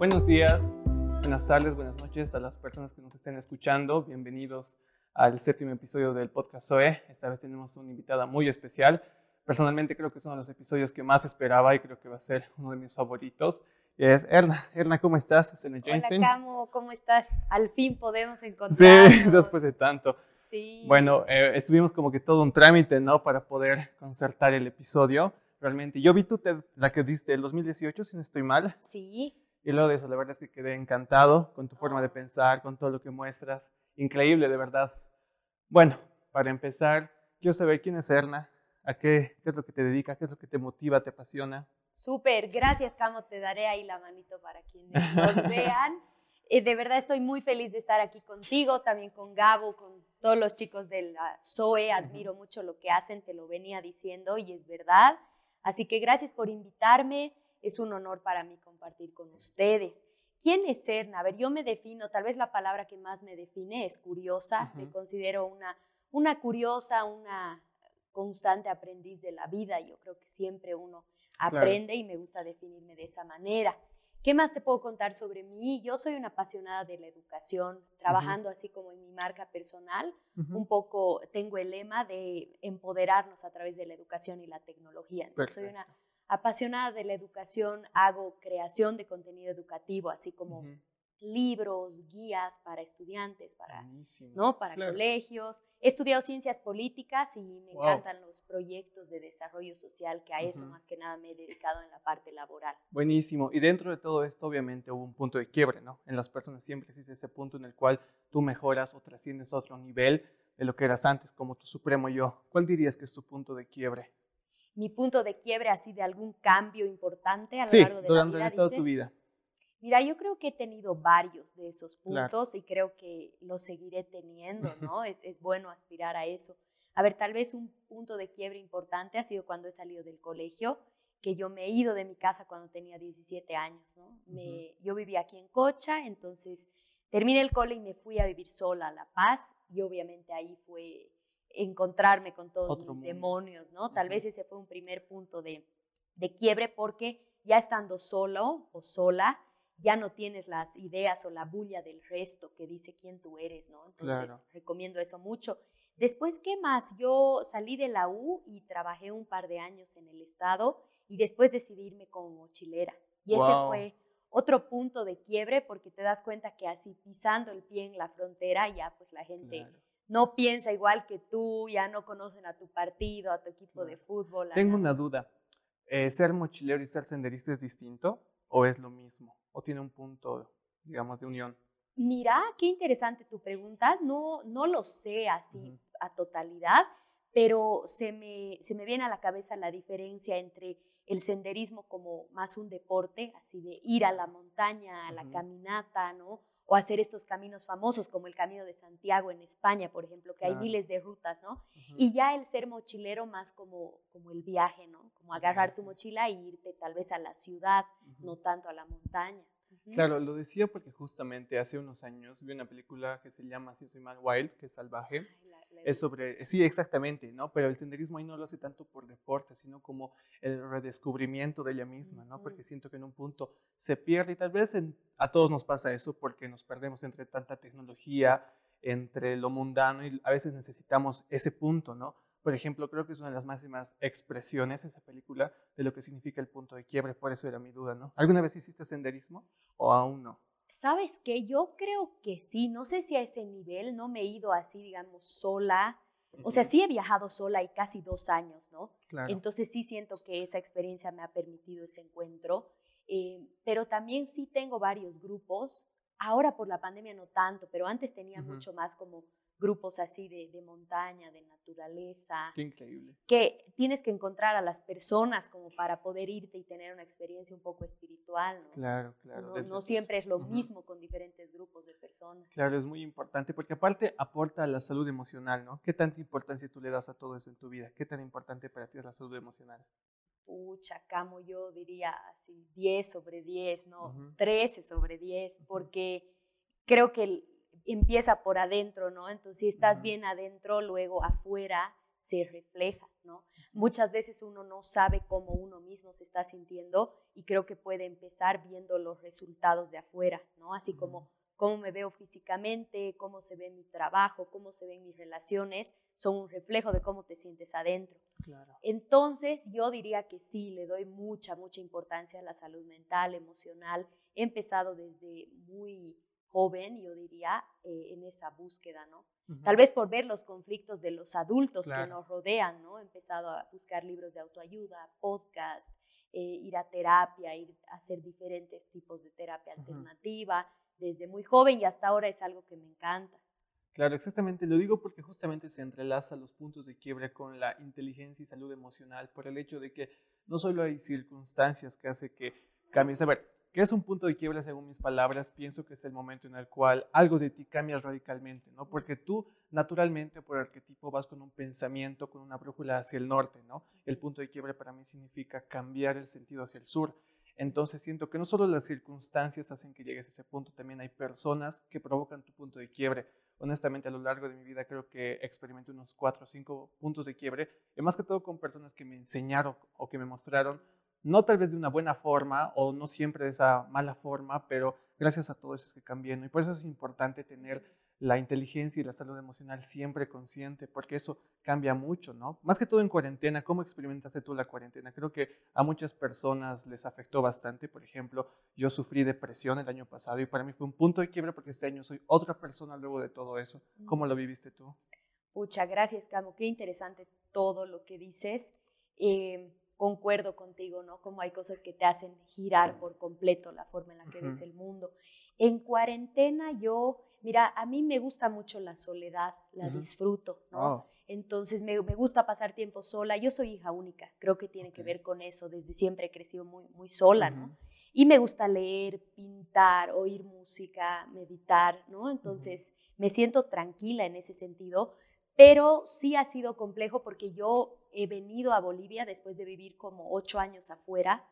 Buenos días, buenas tardes, buenas noches a las personas que nos estén escuchando. Bienvenidos al séptimo episodio del podcast SOE. Esta vez tenemos una invitada muy especial. Personalmente creo que es uno de los episodios que más esperaba y creo que va a ser uno de mis favoritos. Es Erna. Erna, ¿cómo estás? Es Hola, Camo, ¿cómo estás? Al fin podemos encontrarnos. Sí, después de tanto. Sí. Bueno, eh, estuvimos como que todo un trámite, ¿no? Para poder concertar el episodio. Realmente, yo vi TED, la que diste el 2018, si no estoy mal. Sí. Y luego de eso, la verdad es que quedé encantado con tu forma de pensar, con todo lo que muestras. Increíble, de verdad. Bueno, para empezar, quiero saber quién es Erna, a qué, qué es lo que te dedica, qué es lo que te motiva, te apasiona. Súper, gracias Camo, te daré ahí la manito para quienes nos vean. Eh, de verdad estoy muy feliz de estar aquí contigo, también con Gabo, con todos los chicos de la SOE, admiro mucho lo que hacen, te lo venía diciendo y es verdad. Así que gracias por invitarme es un honor para mí compartir con ustedes. ¿Quién es Serna? A ver, yo me defino, tal vez la palabra que más me define es curiosa, me considero una, una curiosa, una constante aprendiz de la vida, yo creo que siempre uno aprende y me gusta definirme de esa manera. ¿Qué más te puedo contar sobre mí? Yo soy una apasionada de la educación, trabajando así como en mi marca personal. Un poco tengo el lema de empoderarnos a través de la educación y la tecnología. Entonces, soy una apasionada de la educación, hago creación de contenido educativo, así como libros, guías para estudiantes, para, ¿no? para colegios. He estudiado ciencias políticas y me encantan los proyectos de desarrollo social, que a eso más que nada me he dedicado en la parte laboral. Buenísimo. Y dentro de todo esto, obviamente, hubo un punto de quiebre, ¿no? En las personas siempre existe ese punto en el cual tú mejoras o trasciendes a otro nivel de lo que eras antes, como tu supremo yo. ¿Cuál dirías que es tu punto de quiebre? Mi punto de quiebre así de algún cambio importante a lo largo de la vida. toda tu vida. Mira, yo creo que he tenido varios de esos puntos y creo que los seguiré teniendo, ¿no? es, es bueno aspirar a eso. A ver, tal vez un punto de quiebre importante ha sido cuando he salido del colegio, que yo me he ido de mi casa cuando tenía 17 años, ¿no? Me, Yo vivía aquí en Cocha, entonces terminé el cole y me fui a vivir sola a La Paz y obviamente ahí fue encontrarme con todos mis demonios, ¿no? Tal vez ese fue un primer punto de, de quiebre porque ya estando solo o sola, ya no tienes las ideas o la bulla del resto que dice quién tú eres, ¿no? Entonces, recomiendo eso mucho. Después, ¿qué más? Yo salí de la U y trabajé un par de años en el Estado y después decidí irme como mochilera. Y ese fue otro punto de quiebre porque te das cuenta que así pisando el pie en la frontera ya pues la gente no piensa igual que tú, ya no conocen a tu partido, a tu equipo de fútbol. Tengo una duda. Eh, ¿Ser mochilero y ser senderista es distinto o es lo mismo? ¿O tiene un punto, digamos, de unión? Mira, qué interesante tu pregunta. No, no lo sé así a totalidad, pero se me, se me viene a la cabeza la diferencia entre el senderismo como más un deporte, así de ir a la montaña, a la caminata, ¿no? O hacer estos caminos famosos como el Camino de Santiago en España, por ejemplo, que hay miles de rutas, ¿no? Y ya el ser mochilero más como, como el viaje, ¿no? Como agarrar tu mochila e irte tal vez a la ciudad, no tanto a la montaña. Claro, lo decía porque justamente hace unos años vi una película que se llama, si soy mal, Wild, que es salvaje. es sobre, sí, exactamente, ¿no? Pero el senderismo ahí no lo hace tanto por deporte, sino como el redescubrimiento de ella misma, ¿no? Porque siento que en un punto se pierde y tal vez a todos nos pasa eso porque nos perdemos entre tanta tecnología, entre lo mundano y a veces necesitamos ese punto, ¿no? Por ejemplo, creo que es una de las máximas expresiones esa película de lo que significa el punto de quiebre, por eso era mi duda, ¿no? ¿Alguna vez hiciste senderismo o aún no? ¿Sabes qué? Yo creo que sí, no sé si a ese nivel, no me he ido así, digamos, sola. O sea, sí he viajado sola y casi dos años, ¿no? Claro. Entonces sí siento que esa experiencia me ha permitido ese encuentro, eh, pero también sí tengo varios grupos. Ahora por la pandemia no tanto, pero antes tenía mucho más como grupos así de, montaña, de naturaleza. Qué increíble. Que tienes que encontrar a las personas como para poder irte y tener una experiencia un poco espiritual, ¿no? Claro, claro. No, siempre es lo mismo con diferentes grupos de personas. persona. Claro, es muy importante porque aparte aporta a la salud emocional, ¿no? ¿Qué tanta importancia tú le das a todo eso en tu vida? ¿Qué tan importante para ti es la salud emocional? Pucha, Camo, yo diría así 10 sobre 10, ¿no? 13 sobre 10, porque creo que empieza por adentro, ¿no? Entonces, si estás bien adentro, luego afuera se refleja, ¿no? Muchas veces uno no sabe cómo uno mismo se está sintiendo y creo que puede empezar viendo los resultados de afuera, ¿no? Así como cómo me veo físicamente, cómo se ve mi trabajo, cómo se ven mis relaciones, son un reflejo de cómo te sientes adentro. Entonces, yo diría que sí, le doy mucha, mucha importancia a la salud mental, emocional. He empezado desde muy joven, yo diría, eh, en esa búsqueda, ¿no? Tal vez por ver los conflictos de los adultos que nos rodean, ¿no? He empezado a buscar libros de autoayuda, podcast, eh, ir a terapia, ir a hacer diferentes tipos de terapia alternativa, desde muy joven y hasta ahora es algo que me encanta. Claro, exactamente. Lo digo porque justamente se entrelaza los puntos de quiebre con la inteligencia y salud emocional por el hecho de que no solo hay circunstancias que hace que cambies. A ver, ¿qué es un punto de quiebre según mis palabras? Pienso que es el momento en el cual algo de ti cambia radicalmente, ¿no? Porque tú naturalmente por arquetipo vas con un pensamiento, con una brújula hacia el norte, ¿no? El punto de quiebre para mí significa cambiar el sentido hacia el sur. Entonces siento que no solo las circunstancias hacen que llegues a ese punto, también hay personas que provocan tu punto de quiebre honestamente a lo largo de mi vida creo que experimenté unos cuatro o cinco puntos de quiebre, y más que todo con personas que me enseñaron o que me mostraron, no tal vez de una buena forma o no siempre de esa mala forma, pero gracias a todo eso es que cambié. Y por eso es importante tener la inteligencia y la salud emocional siempre consciente, porque eso cambia mucho, ¿no? Más que todo en cuarentena, ¿cómo experimentaste tú la cuarentena? Creo que a muchas personas les afectó bastante, por ejemplo, yo sufrí depresión el año pasado y para mí fue un punto de quiebre porque este año soy otra persona luego de todo eso. ¿Cómo lo viviste tú? Muchas gracias, Camo. Qué interesante todo lo que dices. Eh, concuerdo contigo, ¿no? Como hay cosas que te hacen girar por completo la forma en la que ves el mundo. En cuarentena yo Mira, a mí me gusta mucho la soledad, la disfruto, ¿no? Oh. Entonces me, gusta pasar tiempo sola. Yo soy hija única, creo que tiene que ver con eso. Desde siempre he crecido muy, muy sola, ¿no? Y me gusta leer, pintar, oír música, meditar, ¿no? Entonces me siento tranquila en ese sentido, pero sí ha sido complejo porque yo he venido a Bolivia después de vivir como ocho años afuera,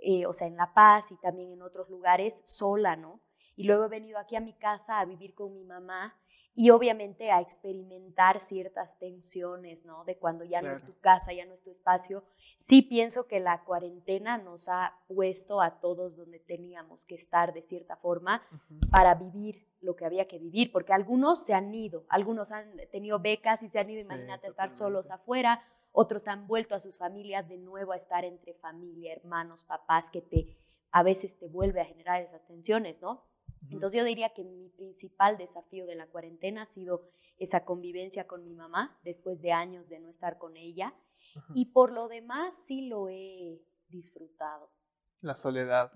eh, o sea, en La Paz y también en otros lugares, sola, ¿no? Y luego he venido aquí a mi casa a vivir con mi mamá y obviamente a experimentar ciertas tensiones, ¿no? De cuando ya no es tu casa, ya no es tu espacio. Sí pienso que la cuarentena nos ha puesto a todos donde teníamos que estar de cierta forma para vivir lo que había que vivir, porque algunos se han ido, algunos han tenido becas y se han ido, imagínate, a estar solos afuera, otros han vuelto a sus familias de nuevo a estar entre familia, hermanos, papás, que te a veces te vuelve a generar esas tensiones, ¿no? Entonces yo diría que mi principal desafío de la cuarentena ha sido esa convivencia con mi mamá después de años de no estar con ella. Y por lo demás sí lo he disfrutado. La soledad.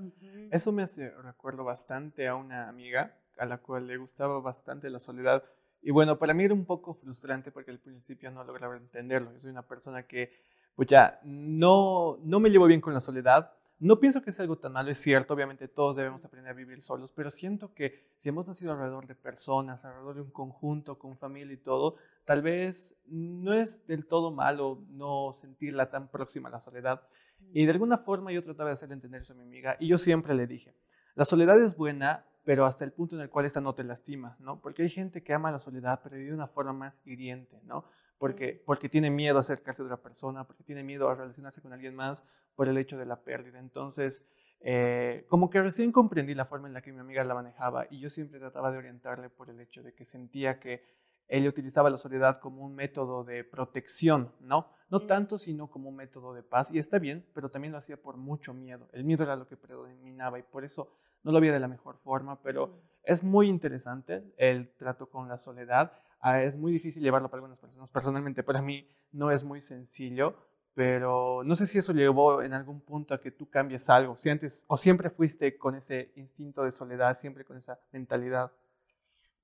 Eso me hace recuerdo bastante a una amiga a la cual le gustaba bastante la soledad. Y bueno, para mí era un poco frustrante porque al principio no lograba entenderlo. Yo soy una persona que, pues ya, no, no me llevo bien con la soledad, no pienso que sea algo tan malo, es cierto, obviamente todos debemos aprender a vivir solos, pero siento que si hemos nacido alrededor de personas, alrededor de un conjunto, con familia y todo, tal vez no es del todo malo no sentirla tan próxima a la soledad. Y de alguna forma yo trataba de hacerle entender eso a mi amiga y yo siempre le dije, la soledad es buena, pero hasta el punto en el cual esta no te lastima, ¿no? Porque hay gente que ama la soledad, pero de una forma más hiriente, ¿no? Porque, porque tiene miedo a acercarse a otra persona, porque tiene miedo a relacionarse con alguien más, por el hecho de la pérdida. Entonces, eh, como que recién comprendí la forma en la que mi amiga la manejaba y yo siempre trataba de orientarle por el hecho de que sentía que ella utilizaba la soledad como un método de protección, ¿no? No tanto, sino como un método de paz. Y está bien, pero también lo hacía por mucho miedo. El miedo era lo que predominaba y por eso no lo veía de la mejor forma, pero es muy interesante el trato con la soledad. Ah, es muy difícil llevarlo para algunas personas. Personalmente, para mí no es muy sencillo, pero no sé si eso llevó en algún punto a que tú cambies algo, si antes o siempre fuiste con ese instinto de soledad, siempre con esa mentalidad.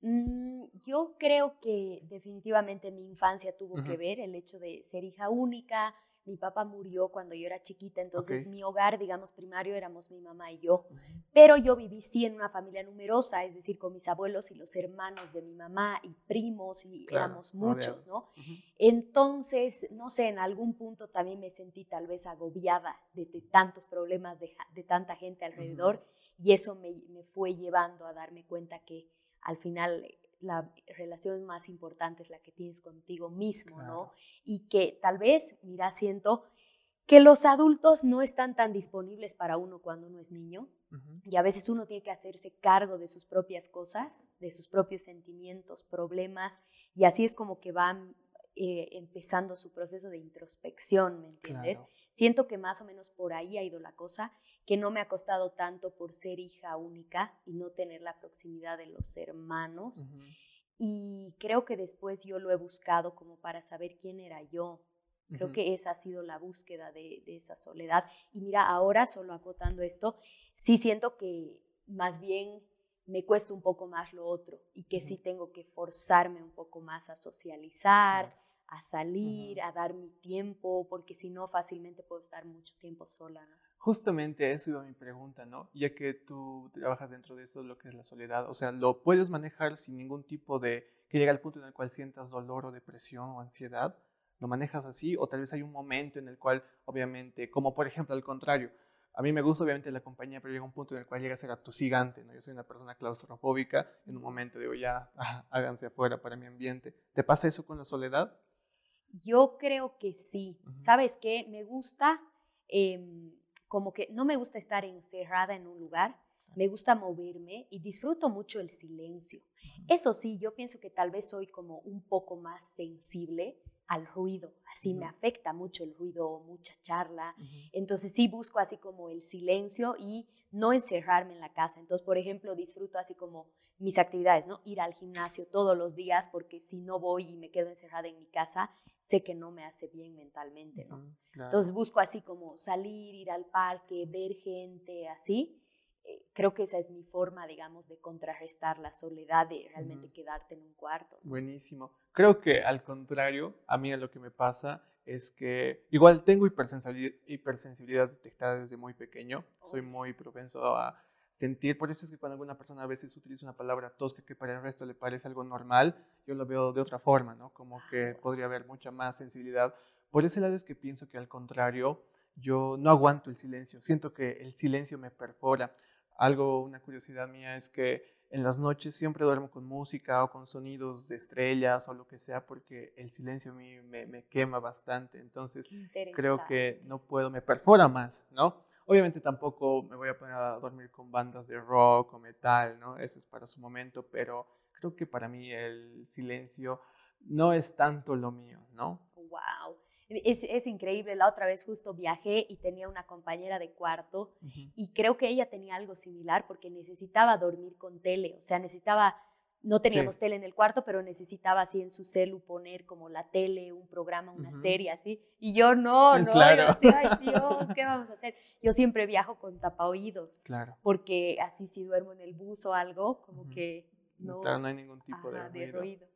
Mm, yo creo que definitivamente mi infancia tuvo que ver el hecho de ser hija única, mi papá murió cuando yo era chiquita, entonces mi hogar, digamos, primario éramos mi mamá y yo. Pero yo viví sí en una familia numerosa, es decir, con mis abuelos y los hermanos de mi mamá y primos y éramos muchos, ¿no? Entonces, no sé, en algún punto también me sentí tal vez agobiada de, tantos problemas de, tanta gente alrededor y eso me, me fue llevando a darme cuenta que al final la relación más importante es la que tienes contigo mismo, ¿no? Y que tal vez, mira, siento que los adultos no están tan disponibles para uno cuando uno es niño y a veces uno tiene que hacerse cargo de sus propias cosas, de sus propios sentimientos, problemas y así es como que van eh, empezando su proceso de introspección, ¿me entiendes? Siento que más o menos por ahí ha ido la cosa, que no me ha costado tanto por ser hija única y no tener la proximidad de los hermanos. Y creo que después yo lo he buscado como para saber quién era yo. Creo que esa ha sido la búsqueda de, de, esa soledad. Y mira, ahora, solo acotando esto, sí siento que más bien me cuesta un poco más lo otro y que sí tengo que forzarme un poco más a socializar, a salir, a dar mi tiempo, porque si no, fácilmente puedo estar mucho tiempo sola. ¿no? Justamente eso iba mi pregunta, ¿no? Ya que tú trabajas dentro de eso, lo que es la soledad, o sea, ¿lo puedes manejar sin ningún tipo de, que llegue al punto en el cual sientas dolor o depresión o ansiedad? ¿Lo manejas así? O tal vez hay un momento en el cual, obviamente, como por ejemplo al contrario, a mí me gusta obviamente la compañía, pero llega un punto en el cual llega a ser atosigante, ¿no? Yo soy una persona claustrofóbica, en un momento digo, ya, háganse afuera para mi ambiente. ¿Te pasa eso con la soledad? Yo creo que sí. ¿Sabes qué? Me gusta, em, como que no me gusta estar encerrada en un lugar, me gusta moverme y disfruto mucho el silencio. Eso sí, yo pienso que tal vez soy como un poco más sensible al ruido, así me afecta mucho el ruido, mucha charla. Entonces sí busco así como el silencio y no encerrarme en la casa. Entonces, por ejemplo, disfruto así como mis actividades, ¿no? Ir al gimnasio todos los días porque si no voy y me quedo encerrada en mi casa, sé que no me hace bien mentalmente, ¿no? Entonces busco así como salir, ir al parque, ver gente, así. Eh, creo que esa es mi forma, digamos, de contrarrestar la soledad, de realmente quedarte en un cuarto. Buenísimo. Creo que al contrario, a mí lo que me pasa es que igual tengo hipersensibilidad, hipersensibilidad detectada desde muy pequeño. Soy muy propenso a sentir, por eso es que cuando alguna persona a veces utiliza una palabra tosca que para el resto le parece algo normal, yo lo veo de otra forma, ¿no? Como que podría haber mucha más sensibilidad. Por ese lado es que pienso que al contrario, yo no aguanto el silencio, siento que el silencio me perfora. Algo, una curiosidad mía es que en las noches siempre duermo con música o con sonidos de estrellas o lo que sea porque el silencio a mí me, quema bastante. Entonces creo que no puedo, me perfora más, ¿no? Obviamente tampoco me voy a poner a dormir con bandas de rock o metal, ¿no? Eso es para su momento, pero creo que para mí el silencio no es tanto lo mío, ¿no? ¡Wow! Es, increíble, la otra vez justo viajé y tenía una compañera de cuarto y creo que ella tenía algo similar porque necesitaba dormir con tele, o sea, necesitaba, no teníamos tele en el cuarto, pero necesitaba así en su celu poner como la tele, un programa, una serie así. Y yo no, no, yo decía, ay Dios, ¿qué vamos a hacer? Yo siempre viajo con tapaoídos, claro. porque así si duermo en el bus o algo, como que no, claro, no hay ningún tipo de ruido.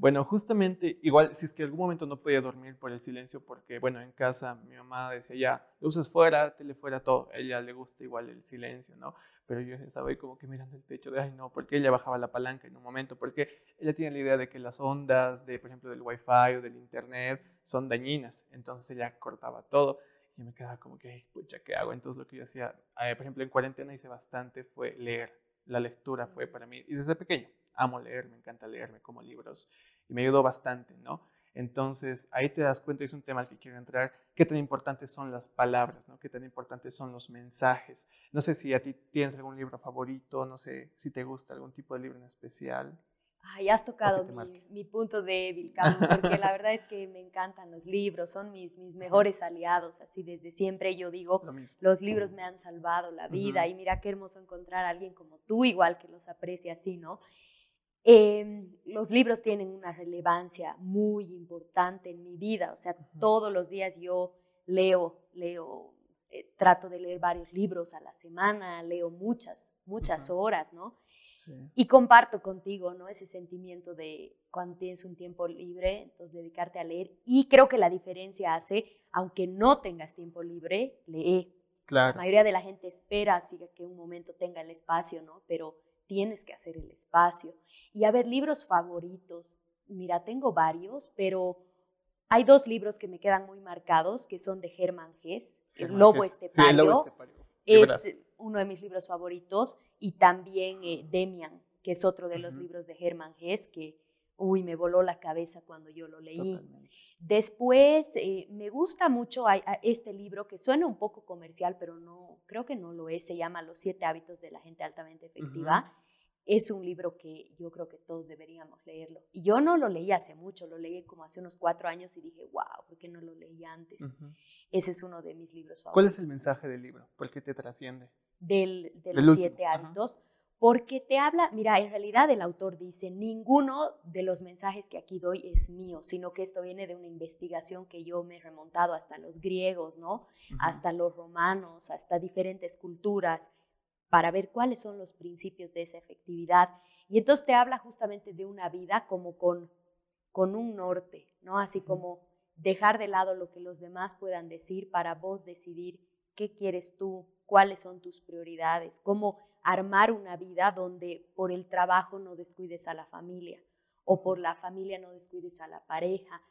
Bueno, justamente, igual, si es que en algún momento no podía dormir por el silencio, porque, bueno, en casa mi mamá decía, ya, luces fuera, tele fuera, todo. A ella le gusta igual el silencio, ¿no? Pero yo estaba ahí como que mirando el techo de, ay, no, porque ella bajaba la palanca en un momento, porque ella tiene la idea de que las ondas, de, por ejemplo, del wifi o del internet, son dañinas. Entonces ella cortaba todo y me quedaba como que, pucha, ¿qué hago? Entonces lo que yo hacía, eh, por ejemplo, en cuarentena hice bastante, fue leer. La lectura fue para mí, y desde pequeño, amo leer, me encanta leerme como libros y me ayudó bastante, ¿no? Entonces ahí te das cuenta, es un tema al que quiero entrar, qué tan importantes son las palabras, ¿no? Qué tan importantes son los mensajes. No sé si a ti tienes algún libro favorito, no sé si te gusta algún tipo de libro en especial. Ay, has tocado mi, punto débil, Carlos, porque la verdad es que me encantan los libros, son mis, mis mejores aliados, así desde siempre yo digo, los libros me han salvado la vida y mira qué hermoso encontrar a alguien como tú, igual que los aprecia así, ¿no? Em, los libros tienen una relevancia muy importante en mi vida, o sea, todos los días yo leo, leo, eh, trato de leer varios libros a la semana, leo muchas, muchas horas, ¿no? Y comparto contigo, ¿no? Ese sentimiento de cuando tienes un tiempo libre, entonces dedicarte a leer. Y creo que la diferencia hace, aunque no tengas tiempo libre, lee. Claro. La mayoría de la gente espera así que un momento tenga el espacio, ¿no? Pero tienes que hacer el espacio. Y a ver, libros favoritos. Mira, tengo varios, pero hay dos libros que me quedan muy marcados, que son de Germán Gess, El Lobo Estepario. Sí, el Lobo Estepario. Es uno de mis libros favoritos. Y también eh, Demian, que es otro de los libros de Germán Hess, que, uy, me voló la cabeza cuando yo lo leí. Después, eh, me gusta mucho este libro que suena un poco comercial, pero no, creo que no lo es. Se llama Los siete hábitos de la gente altamente efectiva. Es un libro que yo creo que todos deberíamos leerlo. Y yo no lo leí hace mucho, lo leí como hace unos cuatro años y dije, wow, ¿por qué no lo leí antes? Ese es uno de mis libros favoritos. ¿Cuál es el mensaje del libro? ¿Por qué te trasciende? del, de los siete hábitos, porque te habla, mira, en realidad el autor dice, ninguno de los mensajes que aquí doy es mío, sino que esto viene de una investigación que yo me he remontado hasta los griegos, ¿no? Hasta los romanos, hasta diferentes culturas, para ver cuáles son los principios de esa efectividad. Y entonces te habla justamente de una vida como con, con un norte, ¿no? Así como dejar de lado lo que los demás puedan decir para vos decidir qué quieres tú, cuáles son tus prioridades, cómo armar una vida donde por el trabajo no descuides a la familia o por la familia no descuides a la pareja.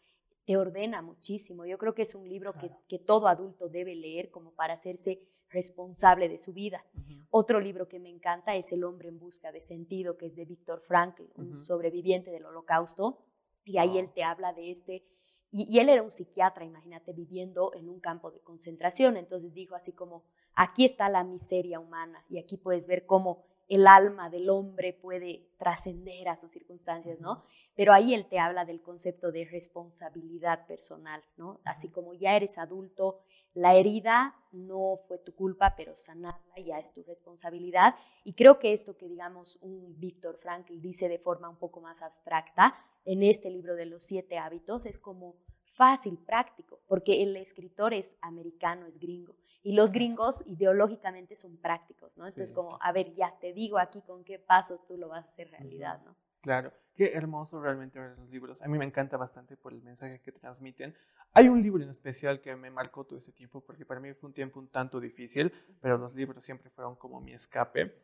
Te ordena muchísimo. Yo creo que es un libro que, todo adulto debe leer como para hacerse responsable de su vida. Otro libro que me encanta es El hombre en busca de sentido, que es de Víctor Frankl, un sobreviviente del holocausto. Y ahí él te habla de este y, él era un psiquiatra, imagínate, viviendo en un campo de concentración. Entonces dijo así como, aquí está la miseria humana y aquí puedes ver cómo el alma del hombre puede trascender a sus circunstancias, ¿no? Pero ahí él te habla del concepto de responsabilidad personal, ¿no? Así como ya eres adulto, la herida no fue tu culpa, pero sanarla ya es tu responsabilidad. Y creo que esto que, digamos, un Víctor Frankl dice de forma un poco más abstracta, en este libro de los siete hábitos es como fácil, práctico, porque el escritor es americano, es gringo, y los gringos ideológicamente son prácticos, ¿no? Entonces, como, a ver, ya te digo aquí con qué pasos tú lo vas a hacer realidad, ¿no? Claro, qué hermoso realmente ver los libros. A mí me encanta bastante por el mensaje que transmiten. Hay un libro en especial que me marcó todo ese tiempo, porque para mí fue un tiempo un tanto difícil, pero los libros siempre fueron como mi escape.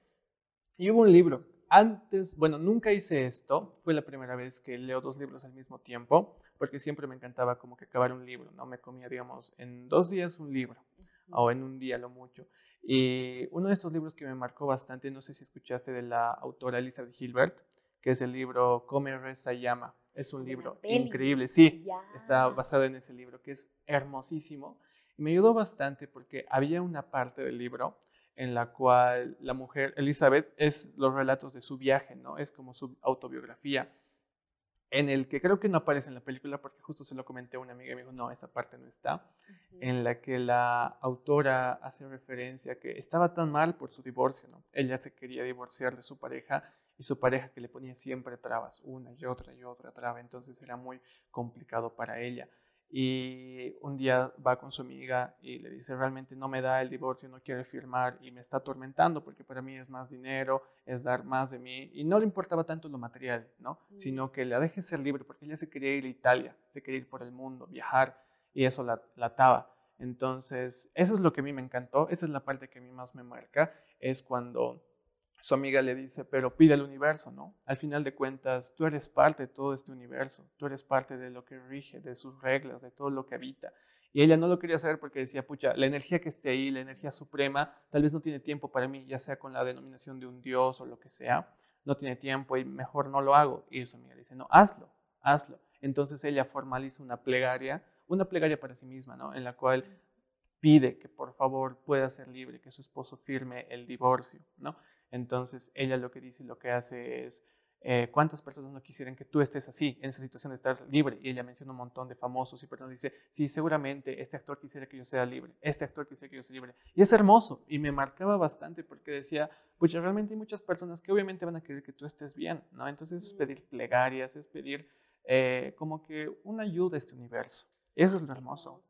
Y hubo un libro antes, bueno, nunca hice esto, fue la primera vez que leo dos libros al mismo tiempo, porque siempre me encantaba como que acabar un libro, ¿no? Me comía, digamos, en dos días un libro, o en un día lo mucho. Y uno de estos libros que me marcó bastante, no sé si escuchaste de la autora Elizabeth Gilbert, que es el libro Come, Reza, Llama. Es un libro increíble, sí, está basado en ese libro, que es hermosísimo. Y me ayudó bastante porque había una parte del libro en la cual la mujer, Elizabeth, es los relatos de su viaje, ¿no? Es como su autobiografía, en el que creo que no aparece en la película, porque justo se lo comenté a una amiga y me dijo, no, esa parte no está, en la que la autora hace referencia a que estaba tan mal por su divorcio, ¿no? Ella se quería divorciar de su pareja y su pareja que le ponía siempre trabas, una y otra y otra traba, entonces era muy complicado para ella. Y un día va con su amiga y le dice, realmente no me da el divorcio, no quiere firmar y me está atormentando porque para mí es más dinero, es dar más de mí. Y no le importaba tanto lo material, ¿no? Sino que la deje ser libre porque ella se quería ir a Italia, se quería ir por el mundo, viajar y eso la, la ataba. Entonces, eso es lo que a mí me encantó, esa es la parte que a mí más me marca, es cuando su amiga le dice, pero pide al universo, ¿no? Al final de cuentas, tú eres parte de todo este universo, tú eres parte de lo que rige, de sus reglas, de todo lo que habita. Y ella no lo quería saber porque decía, pucha, la energía que esté ahí, la energía suprema, tal vez no tiene tiempo para mí, ya sea con la denominación de un dios o lo que sea, no tiene tiempo y mejor no lo hago. Y su amiga le dice, no, hazlo, hazlo. Entonces ella formaliza una plegaria, una plegaria para sí misma, ¿no? En la cual pide que por favor pueda ser libre, que su esposo firme el divorcio, ¿no? Entonces ella lo que dice y lo que hace es, eh, ¿cuántas personas no quisieran que tú estés así, en esa situación de estar libre? Y ella menciona un montón de famosos y personas dice, sí, seguramente este actor quisiera que yo sea libre, este actor quisiera que yo sea libre. Y es hermoso y me marcaba bastante porque decía, pues realmente hay muchas personas que obviamente van a querer que tú estés bien, ¿no? Entonces es pedir plegarias, es pedir eh, como que una ayuda a este universo. Eso es lo hermoso.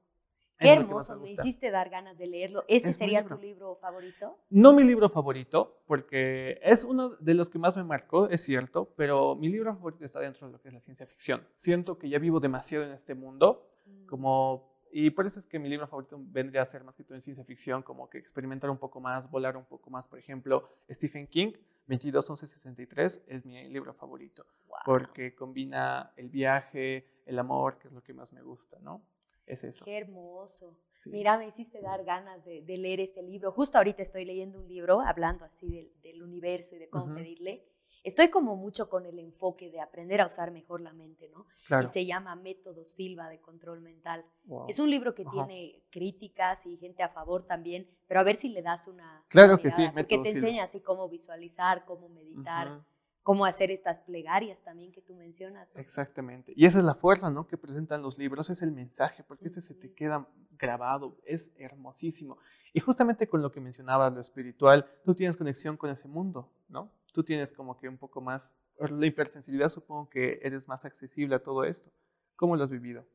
Qué hermoso, me, hiciste dar ganas de leerlo. ¿Este sería tu libro favorito? No mi libro favorito, porque es uno de los que más me marcó, es cierto, pero mi libro favorito está dentro de lo que es la ciencia ficción. Siento que ya vivo demasiado en este mundo, mm. como, y por eso es que mi libro favorito vendría a ser más que todo en ciencia ficción, como que experimentar un poco más, volar un poco más. Por ejemplo, Stephen King, 221163 es mi libro favorito, porque combina el viaje, el amor, que es lo que más me gusta, ¿no? Es eso. Qué hermoso. Mira, me hiciste dar ganas de, leer ese libro. Justo ahorita estoy leyendo un libro hablando así del, universo y de cómo pedirle. Estoy como mucho con el enfoque de aprender a usar mejor la mente, ¿no? Y se llama Método Silva de Control Mental. Es un libro que tiene críticas y gente a favor también, pero a ver si le das una... Claro que sí, Porque te enseña así cómo visualizar, cómo meditar cómo hacer estas plegarias también que tú mencionas. Exactamente. Y esa es la fuerza, ¿no? Que presentan los libros, es el mensaje, porque este se te queda grabado, es hermosísimo. Y justamente con lo que mencionabas, lo espiritual, tú tienes conexión con ese mundo, ¿no? Tú tienes como que un poco más, la hipersensibilidad supongo que eres más accesible a todo esto. ¿Cómo lo has vivido?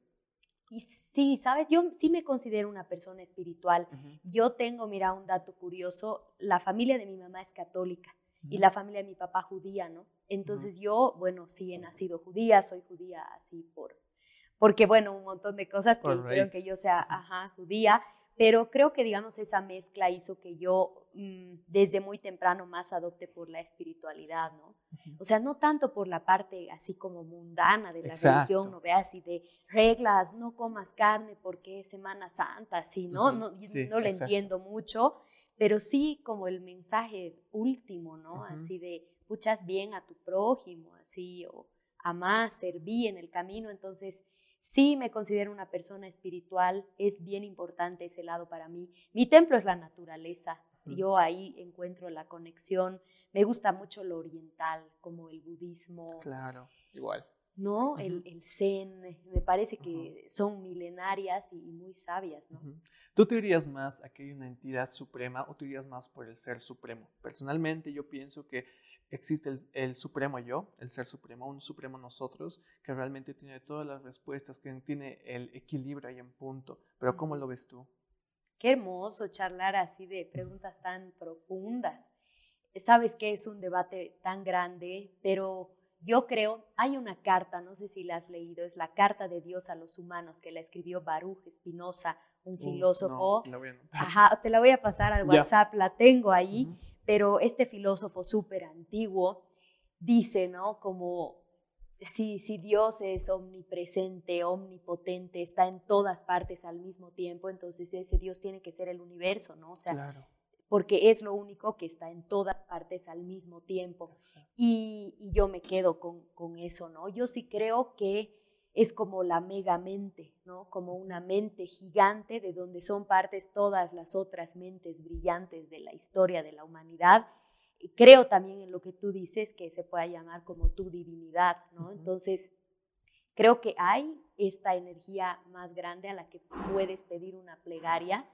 Y sí, sabes, yo sí me considero una persona espiritual. Yo tengo, mira, un dato curioso, la familia de mi mamá es católica y la familia de mi papá judía, ¿no? Entonces yo, bueno, sí he nacido judía, soy judía así por, porque bueno, un montón de cosas que hicieron que yo sea, ajá, judía, pero creo que digamos esa mezcla hizo que yo mm, desde muy temprano más adopte por la espiritualidad, ¿no? O sea, no tanto por la parte así como mundana de la religión, no veas, y de reglas, no comas carne porque es Semana Santa, así, ¿no? No, no le entiendo mucho, pero sí como el mensaje último, ¿no? Así de, puchas bien a tu prójimo, así, o amás, serví en el camino. Entonces, sí me considero una persona espiritual, es bien importante ese lado para mí. Mi templo es la naturaleza, yo ahí encuentro la conexión. Me gusta mucho lo oriental, como el budismo. Claro, igual. ¿no? el, el, zen, me parece que son milenarias y, muy sabias, ¿no? ¿Tú te dirías más que hay una entidad suprema o te dirías más por el ser supremo? Personalmente yo pienso que existe el, supremo yo, el ser supremo, un supremo nosotros, que realmente tiene todas las respuestas, que tiene el equilibrio ahí en punto. Pero ¿cómo lo ves tú? Qué hermoso charlar así de preguntas tan profundas. Sabes que es un debate tan grande, pero yo creo, hay una carta, no sé si la has leído, es la carta de Dios a los humanos que la escribió Baruch Spinoza, un filósofo. Ajá, te la voy a pasar al WhatsApp, la tengo ahí, pero este filósofo súper antiguo dice, ¿no? Como si, si Dios es omnipresente, omnipotente, está en todas partes al mismo tiempo, entonces ese Dios tiene que ser el universo, ¿no? O sea, claro porque es lo único que está en todas partes al mismo tiempo. Y, yo me quedo con, con, eso, ¿no? Yo sí creo que es como la mega mente, ¿no? Como una mente gigante de donde son partes todas las otras mentes brillantes de la historia de la humanidad. Y creo también en lo que tú dices, que se pueda llamar como tu divinidad, ¿no? Entonces, creo que hay esta energía más grande a la que puedes pedir una plegaria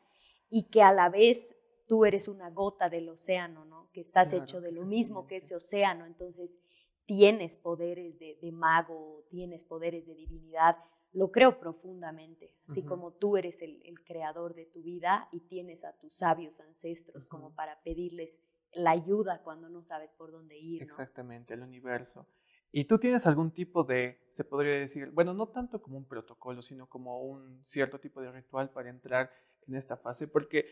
y que a la vez tú eres una gota del océano, ¿no? Que estás hecho de lo mismo que ese océano, entonces tienes poderes de, mago, tienes poderes de divinidad. Lo creo profundamente, así como tú eres el, creador de tu vida y tienes a tus sabios ancestros como para pedirles la ayuda cuando no sabes por dónde ir. Exactamente, el universo. ¿Y tú tienes algún tipo de, se podría decir, bueno, no tanto como un protocolo, sino como un cierto tipo de ritual para entrar en esta fase? Porque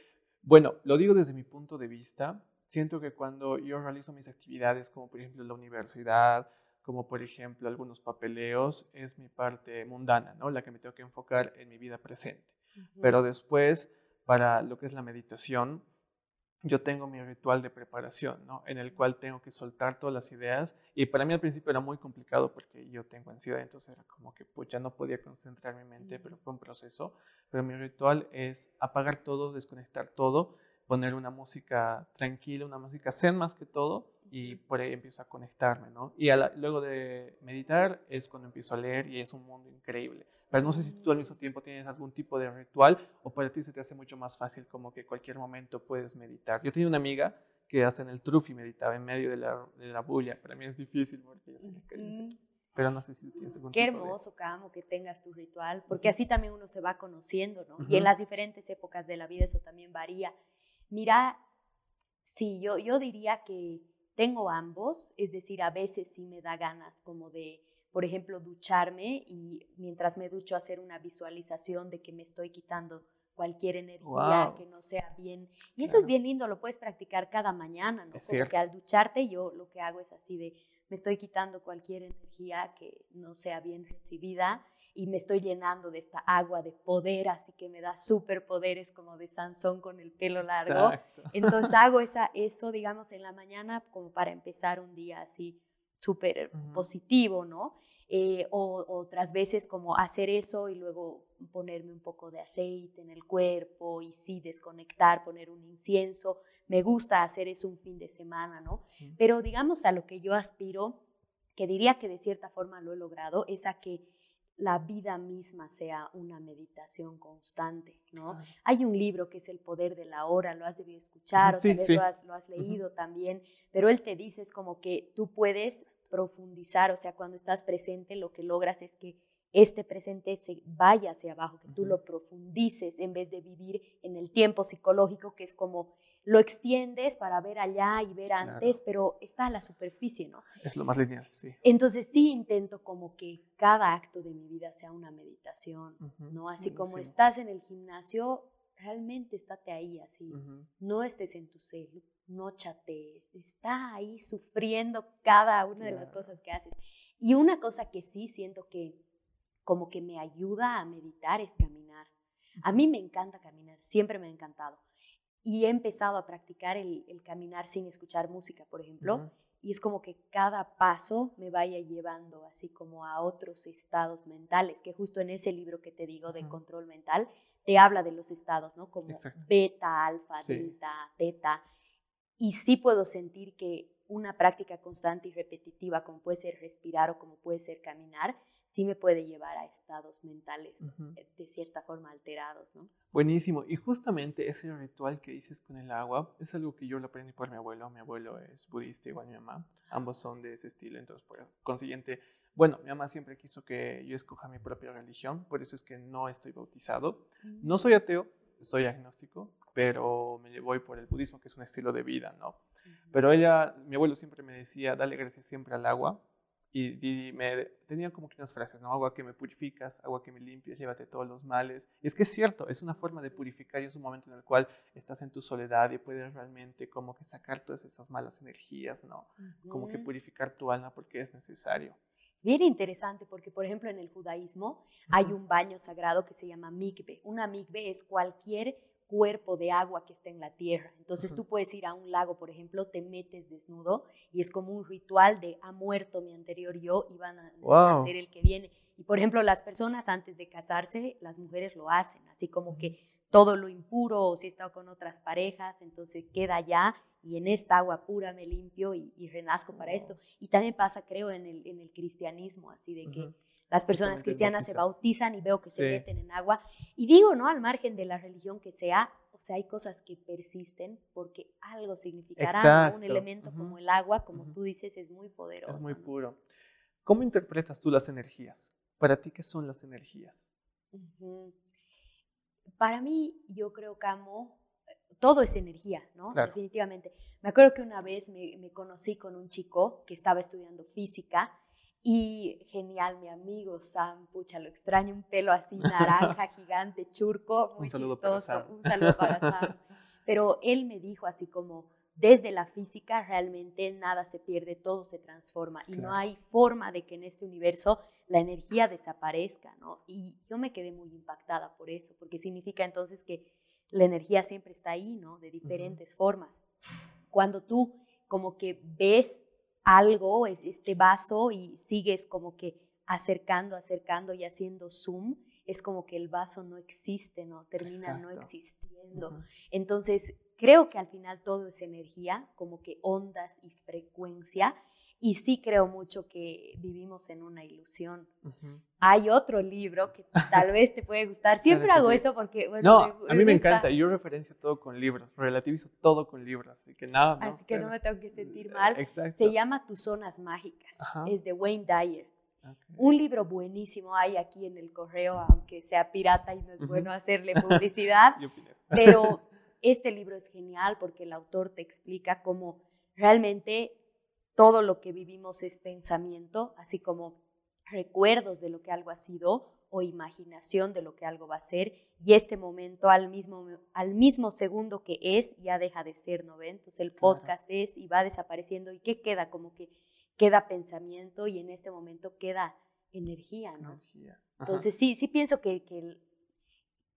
bueno, lo digo desde mi punto de vista. Siento que cuando yo realizo mis actividades, como por ejemplo la universidad, como por ejemplo algunos papeleos, es mi parte mundana, ¿no? La que me tengo que enfocar en mi vida presente. Pero después, para lo que es la meditación, yo tengo mi ritual de preparación, ¿no? En el cual tengo que soltar todas las ideas. Y para mí al principio era muy complicado porque yo tengo ansiedad, entonces era como que, pues ya no podía concentrar mi mente, pero fue un proceso pero mi ritual es apagar todo, desconectar todo, poner una música tranquila, una música zen más que todo, y por ahí empiezo a conectarme, ¿no? Y luego de meditar es cuando empiezo a leer y es un mundo increíble. Pero no sé si tú al mismo tiempo tienes algún tipo de ritual o para ti se te hace mucho más fácil como que cualquier momento puedes meditar. Yo tenía una amiga que hace en el trufi meditaba en medio de la, de la bulla. Para mí es difícil porque yo soy Pero no sé si tienes algún Qué tipo de- hermoso, Camo, que tengas tu ritual, porque así también uno se va conociendo, ¿no? Y en las diferentes épocas de la vida eso también varía. Mira, sí, yo, yo diría que tengo ambos, es decir, a veces sí me da ganas como de, por ejemplo, ducharme y mientras me ducho hacer una visualización de que me estoy quitando cualquier energía que no sea bien. Y eso es bien lindo, lo puedes practicar cada mañana, ¿no? Es Como cierto. que al ducharte yo lo que hago es así de, me estoy quitando cualquier energía que no sea bien recibida y me estoy llenando de esta agua de poder, así que me da superpoderes como de Sansón con el pelo largo. Exacto. Entonces hago esa, eso, digamos, en la mañana como para empezar un día así súper positivo, ¿no? Eh, o otras veces como hacer eso y luego ponerme un poco de aceite en el cuerpo y sí desconectar, poner un incienso. Me gusta hacer eso un fin de semana, ¿no? Pero digamos a lo que yo aspiro, que diría que de cierta forma lo he logrado, es a que la vida misma sea una meditación constante, ¿no? Hay un libro que es El poder de la hora, lo has debido escuchar o Sí, tal vez sí. lo, has, lo has leído también, pero él te dice es como que tú puedes profundizar, o sea, cuando estás presente lo que logras es que este presente se vaya hacia abajo, que tú lo profundices en vez de vivir en el tiempo psicológico, que es como lo extiendes para ver allá y ver Claro. antes, pero está a la superficie, ¿no? Es lo más lineal, sí. Entonces sí intento como que cada acto de mi vida sea una meditación, ¿no? Así como estás en el gimnasio, realmente estate ahí así. No estés en tu celu, no chatees, está ahí sufriendo cada una de las cosas que haces. Y una cosa que sí siento que como que me ayuda a meditar es caminar. A mí me encanta caminar, siempre me ha encantado. Y he empezado a practicar el, el caminar sin escuchar música, por ejemplo. Y es como que cada paso me vaya llevando así como a otros estados mentales, que justo en ese libro que te digo de control mental, te habla de los estados, ¿no? Como Exacto. beta, alfa, Sí. delta, teta. Y sí puedo sentir que una práctica constante y repetitiva, como puede ser respirar o como puede ser caminar, sí me puede llevar a estados mentales Ujú. eh, de cierta forma alterados, ¿no? Buenísimo. Y justamente ese ritual que dices con el agua es algo que yo lo aprendí por mi abuelo. Mi abuelo es budista, igual mi mamá. Ambos son de ese estilo. Entonces, por consiguiente, bueno, mi mamá siempre quiso que yo escoja mi propia religión. Por eso es que no estoy bautizado. No soy ateo, soy agnóstico, pero me voy por el budismo, que es un estilo de vida, ¿no? Pero ella, mi abuelo siempre me decía, dale gracias siempre al agua. Y, y me tenía como que unas frases, ¿no? Agua que me purificas, agua que me limpias, llévate todos los males. Y es que es cierto, es una forma de purificar y es un momento en el cual estás en tu soledad y puedes realmente como que sacar todas esas malas energías, ¿no? Como que purificar tu alma porque es necesario. Es bien interesante porque, por ejemplo, en el judaísmo hay un baño sagrado que se llama mikve. Una mikve es cualquier cuerpo de agua que está en la tierra. Entonces tú puedes ir a un lago, por ejemplo, te metes desnudo y es como un ritual de ha muerto mi anterior yo y van a Wow. nacer el que viene. Y por ejemplo, las personas antes de casarse, las mujeres lo hacen, así como que todo lo impuro o si he estado con otras parejas, entonces queda allá y en esta agua pura me limpio y, y renazco para esto. Y también pasa, creo, en el, en el cristianismo, así de que. Las personas cristianas se bautizan. y veo que se meten en agua. Y digo, ¿no? Al margen de la religión que sea, o sea, hay cosas que persisten porque algo significará. Un elemento como el agua, como tú dices, es muy poderoso. Es muy ¿no? puro. ¿Cómo interpretas tú las energías? Para ti, ¿qué son las energías? Para mí, yo creo, Camo, eh, todo es energía, ¿no? Claro. Definitivamente. Me acuerdo que una vez me, me conocí con un chico que estaba estudiando física y genial, mi amigo Sam, pucha, lo extraño, un pelo así naranja, gigante, churco, muy Un saludo para chistoso. Sam. Un saludo para Sam. Pero él me dijo así como, desde la física realmente nada se pierde, todo se transforma y no hay forma de que en este universo la energía desaparezca, ¿no? Y yo me quedé muy impactada por eso, porque significa entonces que la energía siempre está ahí, ¿no? De diferentes formas. Cuando tú como que ves algo, es- este vaso, y sigues como que acercando, acercando y haciendo zoom, es como que el vaso no existe, ¿no? Termina no existiendo. Entonces, creo que al final todo es energía, como que ondas y frecuencia. Y sí creo mucho que vivimos en una ilusión. Ujú. Hay otro libro que tal vez te puede gustar. Siempre hago sí. eso porque, bueno, No, gu- a mí me gusta. encanta. Yo referencio todo con libros, relativizo todo con libros, así que nada. Así que no Claro. me tengo que sentir mal. Exacto. Se llama Tus Zonas Mágicas. Ajá. Es de Wayne Dyer. Un libro buenísimo hay aquí en el correo, aunque sea pirata y no es bueno hacerle publicidad, pero este libro es genial porque el autor te explica cómo realmente todo lo que vivimos es pensamiento, así como recuerdos de lo que algo ha sido o imaginación de lo que algo va a ser y este momento al mismo, al mismo segundo que es ya deja de ser, ¿no ven? Entonces el podcast es y va desapareciendo y ¿qué queda? Como que queda pensamiento y en este momento queda energía, ¿no? Entonces sí, sí pienso que, que,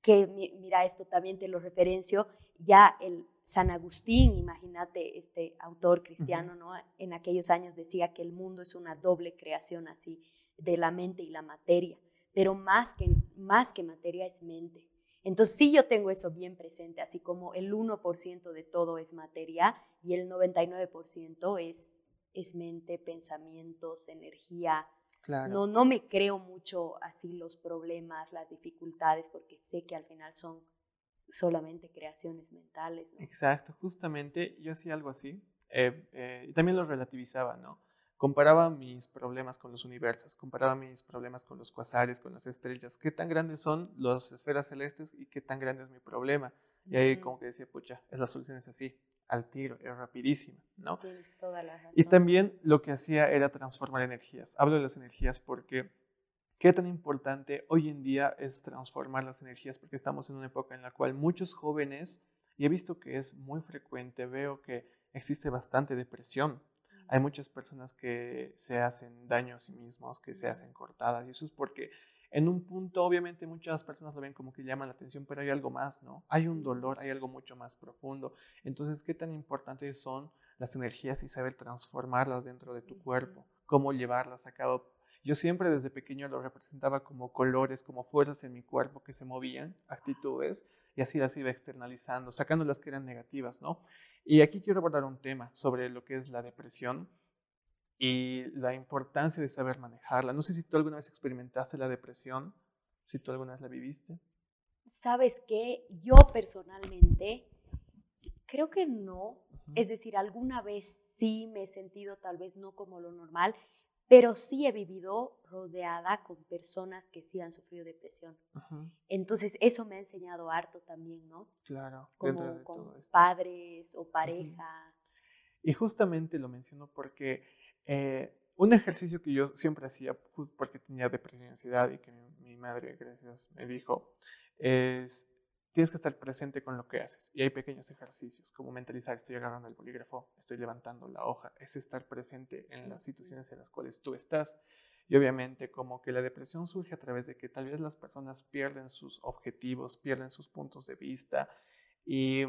que, mira, esto también te lo referencio, ya el San Agustín, imagínate, este autor cristiano, ¿no? En aquellos años decía que el mundo es una doble creación así, de la mente y la materia pero más que, más que materia es mente. Entonces sí yo tengo eso bien presente, así como el 1% de todo es materia y el 99% es, es mente, pensamientos, energía. Claro. No, no me creo mucho así los problemas, las dificultades, porque sé que al final son solamente creaciones mentales. Exacto, justamente yo hacía algo así. Eh, eh, y también lo relativizaba, ¿no? comparaba mis problemas con los universos, comparaba mis problemas con los cuasares, con las estrellas, qué tan grandes son las esferas celestes y qué tan grande es mi problema. Y ahí como que decía, pucha, la solución es así, al tiro, es rapidísima, ¿no? Tienes toda la razón. Y también lo que hacía era transformar energías. Hablo de las energías porque qué tan importante hoy en día es transformar las energías porque estamos en una época en la cual muchos jóvenes, y he visto que es muy frecuente, veo que existe bastante depresión hay muchas personas que se hacen daño a sí mismos, que se hacen cortadas, y eso es porque en un punto, obviamente, muchas personas lo ven como que llaman la atención, pero hay algo más, ¿no? Hay un dolor, hay algo mucho más profundo. Entonces, ¿qué tan importantes son las energías y saber transformarlas dentro de tu cuerpo? ¿Cómo llevarlas a cabo? Yo siempre desde pequeño lo representaba como colores, como fuerzas en mi cuerpo que se movían, actitudes, y así las iba externalizando, sacando las que eran negativas, ¿no? Y aquí quiero abordar un tema sobre lo que es la depresión y la importancia de saber manejarla. No sé si tú alguna vez experimentaste la depresión, si tú alguna vez la viviste. Sabes que yo personalmente creo que no. Es decir, alguna vez sí me he sentido tal vez no como lo normal, pero sí he vivido rodeada con personas que sí han sufrido depresión. Entonces, eso me ha enseñado harto también, ¿no? Claro, como con padres o pareja. Y justamente lo menciono porque eh, un ejercicio que yo siempre hacía, porque tenía depresión y ansiedad y que mi, mi madre, gracias, me dijo, es tienes que estar presente con lo que haces. Y hay pequeños ejercicios, como mentalizar, estoy agarrando el bolígrafo, estoy levantando la hoja, es estar presente en las situaciones en las cuales tú estás. Y obviamente como que la depresión surge a través de que tal vez las personas pierden sus objetivos, pierden sus puntos de vista y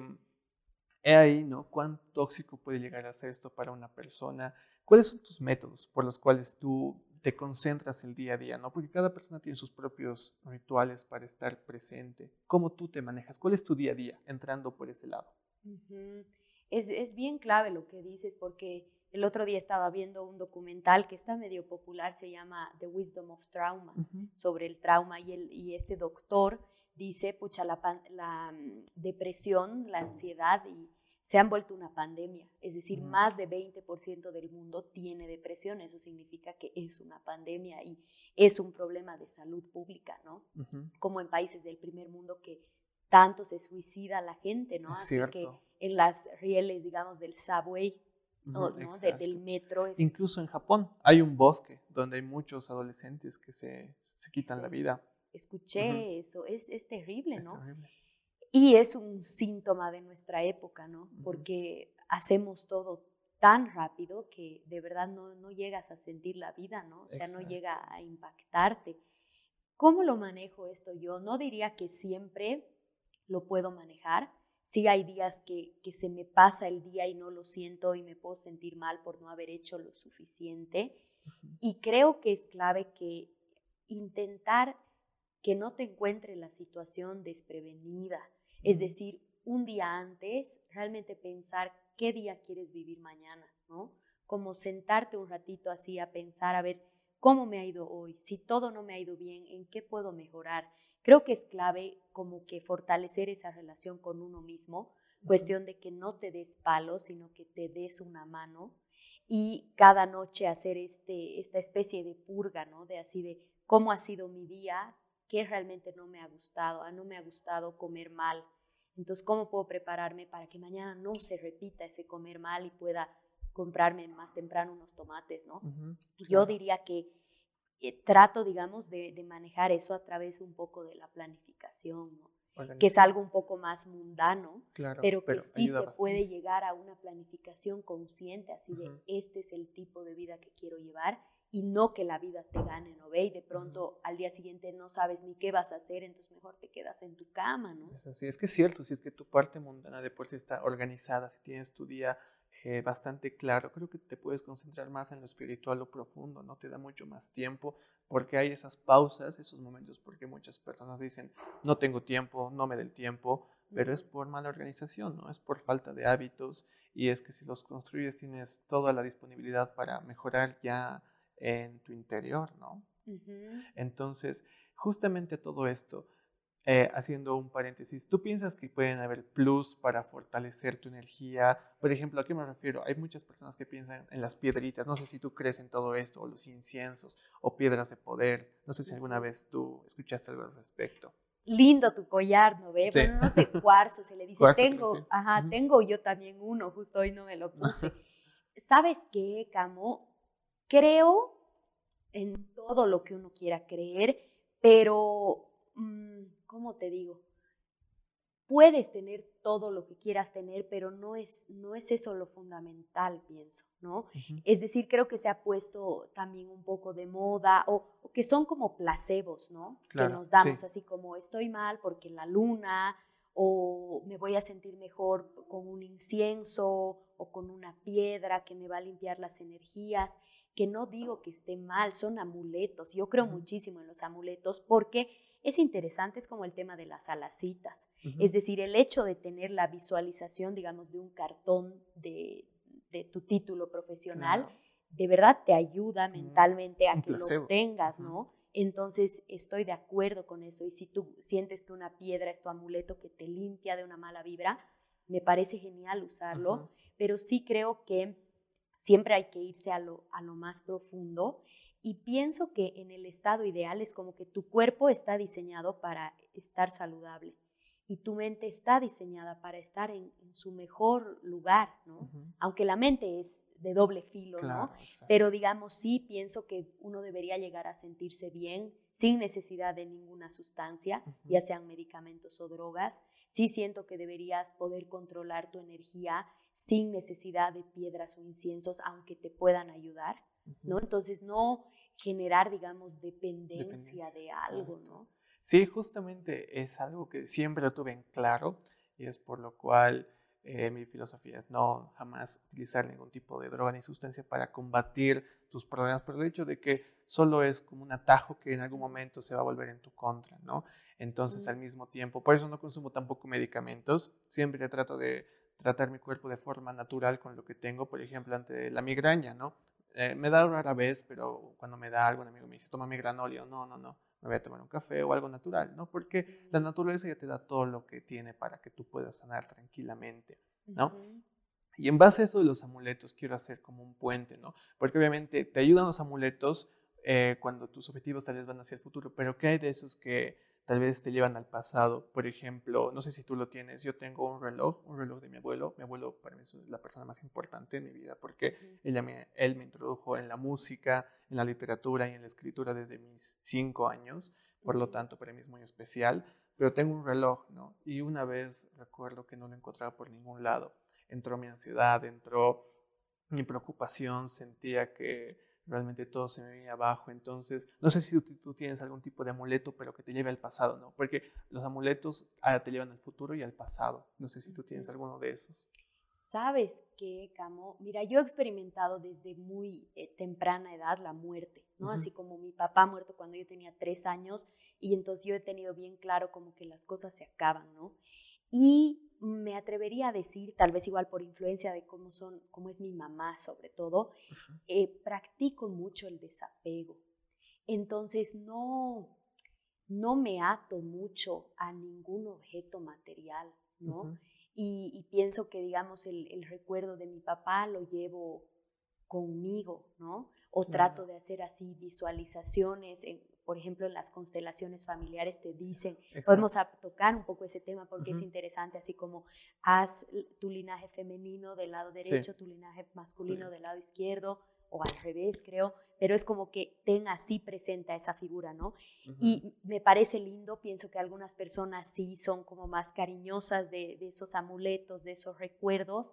he ahí, ¿no? ¿Cuán tóxico puede llegar a ser esto para una persona? ¿Cuáles son tus métodos por los cuales tú te concentras el día a día, ¿no? Porque cada persona tiene sus propios rituales para estar presente. ¿Cómo tú te manejas? ¿Cuál es tu día a día entrando por ese lado? es, es, bien clave lo que dices porque el otro día estaba viendo un documental que está medio popular, se llama The Wisdom of Trauma, sobre el trauma y, el, y este doctor dice, pucha, la, la mm, depresión, la ansiedad y se han vuelto una pandemia, es decir, más de 20% del mundo tiene depresión, eso significa que es una pandemia y es un problema de salud pública, ¿no? Como en países del primer mundo que tanto se suicida la gente, ¿no? Así que en las rieles, digamos, del subway, ¿no? del metro. Incluso en Japón hay un bosque donde hay muchos adolescentes que se, se quitan la vida. Escuché eso, es, es terrible, es ¿no? Terrible. Y es un síntoma de nuestra época, ¿no? Porque hacemos todo tan rápido que de verdad no, no llegas a sentir la vida, ¿no? O sea, no llega a impactarte. ¿Cómo lo manejo esto yo? No diría que siempre lo puedo manejar. Sí hay días que, que se me pasa el día y no lo siento y me puedo sentir mal por no haber hecho lo suficiente. Y creo que es clave que intentar que no te encuentre la situación desprevenida, es decir, un día antes, realmente pensar qué día quieres vivir mañana, ¿no? Como sentarte un ratito así a pensar, a ver, ¿cómo me ha ido hoy? Si todo no me ha ido bien, ¿en qué puedo mejorar? Creo que es clave como que fortalecer esa relación con uno mismo, cuestión de que no te des palo, sino que te des una mano y cada noche hacer este, esta especie de purga, ¿no? De así de cómo ha sido mi día, qué realmente no me ha gustado, ah, no me ha gustado comer mal. Entonces, ¿cómo puedo prepararme para que mañana no se repita ese comer mal y pueda comprarme más temprano unos tomates, ¿no? Yo diría que eh, trato, digamos, de, de, manejar eso a través un poco de la planificación, ¿no? que es algo un poco más mundano, pero que sí se puede llegar a una planificación consciente, así de este es el tipo de vida que quiero llevar y no que la vida te gane, ¿no ve? Y de pronto al día siguiente no sabes ni qué vas a hacer, entonces mejor te quedas en tu cama, ¿no? Es así, es que es cierto, si es que tu parte mundana de por sí está organizada, si tienes tu día eh, bastante claro, creo que te puedes concentrar más en lo espiritual o profundo, ¿no? Te da mucho más tiempo porque hay esas pausas, esos momentos, porque muchas personas dicen, no tengo tiempo, no me del tiempo, pero es por mala organización, ¿no? Es por falta de hábitos y es que si los construyes tienes toda la disponibilidad para mejorar ya en tu interior, ¿no? Entonces, justamente todo esto, eh, haciendo un paréntesis, ¿tú piensas que pueden haber plus para fortalecer tu energía? Por ejemplo, ¿a qué me refiero? Hay muchas personas que piensan en las piedritas, no sé si tú crees en todo esto, o los inciensos, o piedras de poder, no sé si alguna vez tú escuchaste algo al respecto. Lindo tu collar, ¿no ve? Bueno, no sé, cuarzo se le dice. tengo, ajá, tengo yo también uno, justo hoy no me lo puse. ¿Sabes qué, Camo? Creo en todo lo que uno quiera creer, pero, mm, ¿cómo te digo? Puedes tener todo lo que quieras tener, pero no es, no es eso lo fundamental, pienso, ¿no? Es decir, creo que se ha puesto también un poco de moda o, que son como placebos, ¿no? que nos damos así como estoy mal porque la luna o me voy a sentir mejor con un incienso o con una piedra que me va a limpiar las energías que no digo que esté mal, son amuletos. Yo creo muchísimo en los amuletos porque es interesante, es como el tema de las alacitas. Es decir, el hecho de tener la visualización, digamos, de un cartón de, tu título profesional, de verdad te ayuda mentalmente a que lo tengas, ¿no? Entonces estoy de acuerdo con eso. Y si tú sientes que una piedra es tu amuleto que te limpia de una mala vibra, me parece genial usarlo, pero sí creo que Siempre hay que irse a lo, a lo más profundo y pienso que en el estado ideal es como que tu cuerpo está diseñado para estar saludable y tu mente está diseñada para estar en, su mejor lugar, ¿no? Aunque la mente es de doble filo, ¿no? Pero digamos, sí pienso que uno debería llegar a sentirse bien sin necesidad de ninguna sustancia, ya sean medicamentos o drogas. Sí siento que deberías poder controlar tu energía sin necesidad de piedras o inciensos, aunque te puedan ayudar, ¿no? Entonces, no generar, digamos, dependencia, de algo, ¿no? Sí, justamente es algo que siempre lo tuve en claro y es por lo cual eh, mi filosofía es no jamás utilizar ningún tipo de droga ni sustancia para combatir tus problemas, por el hecho de que solo es como un atajo que en algún momento se va a volver en tu contra, ¿no? Entonces, al mismo tiempo, por eso no consumo tampoco medicamentos, siempre trato de tratar mi cuerpo de forma natural con lo que tengo, por ejemplo, ante la migraña, ¿no? Eh, me da rara vez, pero cuando me da algo, un amigo me dice, toma migranolio, no, no, no, me voy a tomar un café o algo natural, ¿no? Porque la naturaleza ya te da todo lo que tiene para que tú puedas sanar tranquilamente, ¿no? Y en base a eso de los amuletos, quiero hacer como un puente, ¿no? Porque obviamente te ayudan los amuletos eh, cuando tus objetivos tal vez van hacia el futuro, pero ¿qué hay de esos que tal vez te llevan al pasado. Por ejemplo, no sé si tú lo tienes, yo tengo un reloj, un reloj de mi abuelo. Mi abuelo para mí es la persona más importante en mi vida porque ella me, él me introdujo en la música, en la literatura y en la escritura desde mis cinco años. Por lo tanto, para mí es muy especial. Pero tengo un reloj, ¿no? Y una vez recuerdo que no lo encontraba por ningún lado. Entró mi ansiedad, entró mi preocupación, sentía que realmente todo se me venía abajo. Entonces, no sé si tú, tienes algún tipo de amuleto, pero que te lleve al pasado, ¿no? Porque los amuletos ah, te llevan al futuro y al pasado. No sé si tú tienes alguno de esos. Sabes qué, Camo, mira, yo he experimentado desde muy eh, temprana edad la muerte, ¿no? Así como mi papá muerto cuando yo tenía tres años y entonces yo he tenido bien claro como que las cosas se acaban, ¿no? Y me atrevería a decir, tal vez igual por influencia de cómo, son, cómo es mi mamá sobre todo, eh, practico mucho el desapego. Entonces no, no me ato mucho a ningún objeto material, ¿no? y, pienso que, digamos, el, el, recuerdo de mi papá lo llevo conmigo, ¿no? O trato de hacer así visualizaciones, por ejemplo, en las constelaciones familiares te dicen, podemos tocar un poco ese tema porque es interesante, así como haz tu linaje femenino del lado derecho, tu linaje masculino del lado izquierdo, o al revés, creo, pero es como que ten así presente a esa figura, ¿no? Y me parece lindo, pienso que algunas personas sí son como más cariñosas de, de, esos amuletos, de esos recuerdos.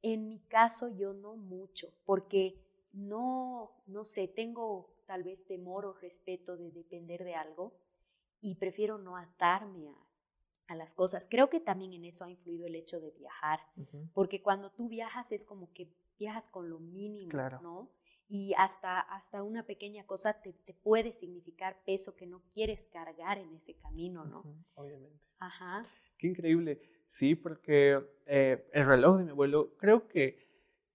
En mi caso yo no mucho, porque no, no sé, tengo tal vez temor o respeto de depender de algo y prefiero no atarme a, a las cosas. Creo que también en eso ha influido el hecho de viajar, porque cuando tú viajas es como que viajas con lo mínimo, ¿no? Y hasta, hasta una pequeña cosa te, te, puede significar peso que no quieres cargar en ese camino, ¿no? obviamente. Ajá. Qué increíble. Sí, porque eh, el reloj de mi abuelo, creo que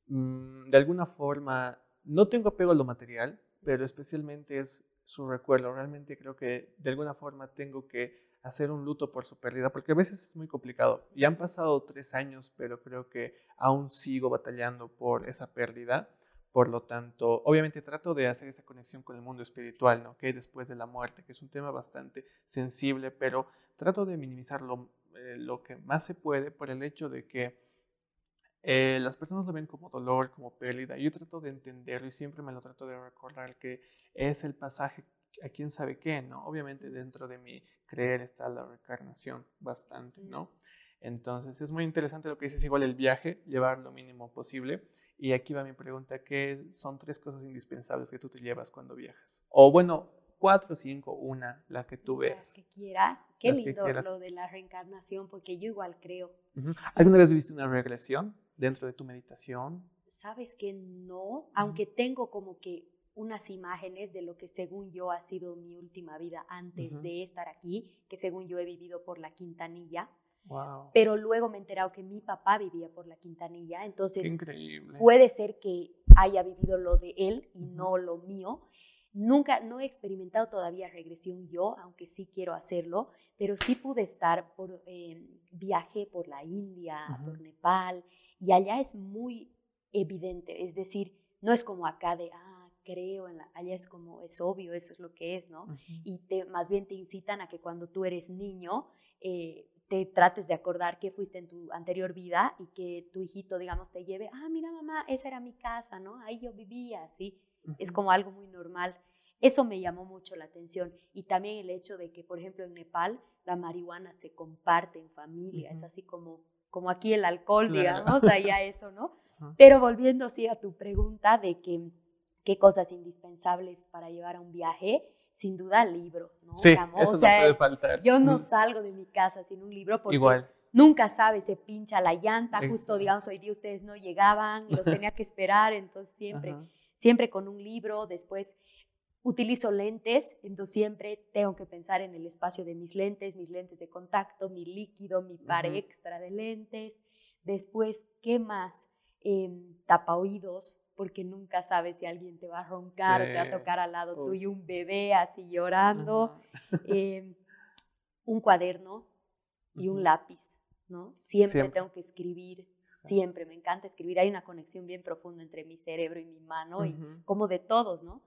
mm, de alguna forma, no tengo apego a lo material, pero especialmente es su recuerdo. Realmente creo que de alguna forma tengo que hacer un luto por su pérdida, porque a veces es muy complicado. Ya han pasado tres años, pero creo que aún sigo batallando por esa pérdida. Por lo tanto, obviamente trato de hacer esa conexión con el mundo espiritual, ¿no? Que después de la muerte, que es un tema bastante sensible, pero trato de minimizar lo, eh, lo que más se puede por el hecho de que eh, las personas lo ven como dolor, como pérdida. Yo trato de entenderlo y siempre me lo trato de recordar que es el pasaje a quién sabe qué, ¿no? Obviamente dentro de mi creer está la reencarnación bastante, ¿no? Entonces es muy interesante lo que dices, igual el viaje, llevar lo mínimo posible. Y aquí va mi pregunta, ¿qué son tres cosas indispensables que tú te llevas cuando viajas? O bueno, cuatro, cinco, una, la que tú veas. La que quiera. Qué lindo lo de la reencarnación, porque yo igual creo. ¿Alguna vez viste una regresión dentro de tu meditación? Sabes que no, aunque tengo como que unas imágenes de lo que según yo ha sido mi última vida antes de estar aquí, que según yo he vivido por la Quintanilla. Pero luego me he enterado que mi papá vivía por la Quintanilla, entonces puede ser que haya vivido lo de él y no lo mío. Nunca, no he experimentado todavía regresión yo, aunque sí quiero hacerlo, pero sí pude estar por eh, viaje por la India, por Nepal, y allá es muy evidente, es decir, no es como acá de, ah, creo en la, allá es como, es obvio, eso es lo que es, ¿no? Y te, más bien te incitan a que cuando tú eres niño, eh, te trates de acordar que fuiste en tu anterior vida y que tu hijito, digamos, te lleve, ah, mira mamá, esa era mi casa, ¿no? Ahí yo vivía, ¿sí? Es como algo muy normal. Eso me llamó mucho la atención. Y también el hecho de que, por ejemplo, en Nepal la marihuana se comparte en familia, es así como, como aquí el alcohol, digamos, allá eso, ¿no? Pero volviendo así a tu pregunta de que qué cosas indispensables para llevar a un viaje, sin duda el libro, ¿no? Sí, eso no puede faltar. Yo no salgo de mi casa sin un libro porque Igual. nunca sabes, se pincha la llanta, justo digamos hoy día ustedes no llegaban, los tenía que esperar, entonces siempre, siempre con un libro, después utilizo lentes, entonces siempre tengo que pensar en el espacio de mis lentes, mis lentes de contacto, mi líquido, mi par extra de lentes, después, ¿qué más? Eh, tapa oídos, porque nunca sabes si alguien te va a roncar o te va a tocar al lado tuyo un bebé así llorando. Em, un cuaderno y un lápiz, ¿no? Siempre, tengo que escribir, siempre, me encanta escribir. Hay una conexión bien profunda entre mi cerebro y mi mano, y como de todos, ¿no?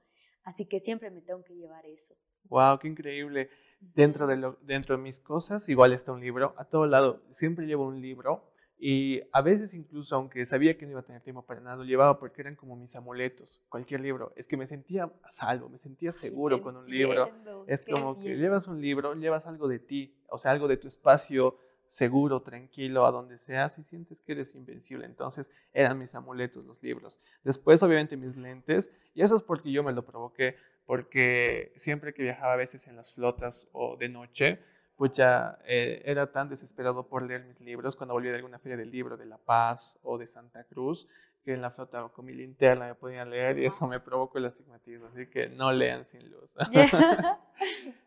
Así que siempre me tengo que llevar eso. ¡Wow! ¡Qué increíble! Dentro de, lo, dentro de mis cosas, igual está un libro. A todo lado, siempre llevo un libro y a veces incluso, aunque sabía que no iba a tener tiempo para nada, lo llevaba porque eran como mis amuletos, cualquier libro. Es que me sentía a salvo, me sentía seguro con un libro. Es como que llevas un libro, llevas algo de ti, o sea, algo de tu espacio seguro, tranquilo, a donde seas y sientes que eres invencible. Entonces eran mis amuletos los libros. Después, obviamente, mis lentes. Y eso es porque yo me lo provoqué, porque siempre que viajaba a veces en las flotas o de noche, pues ya eh, era tan desesperado por leer mis libros cuando volví de alguna feria del libro de La Paz o de Santa Cruz, que en la flota con mi linterna me podía leer y eso me provocó el astigmatismo, así que no lean sin luz.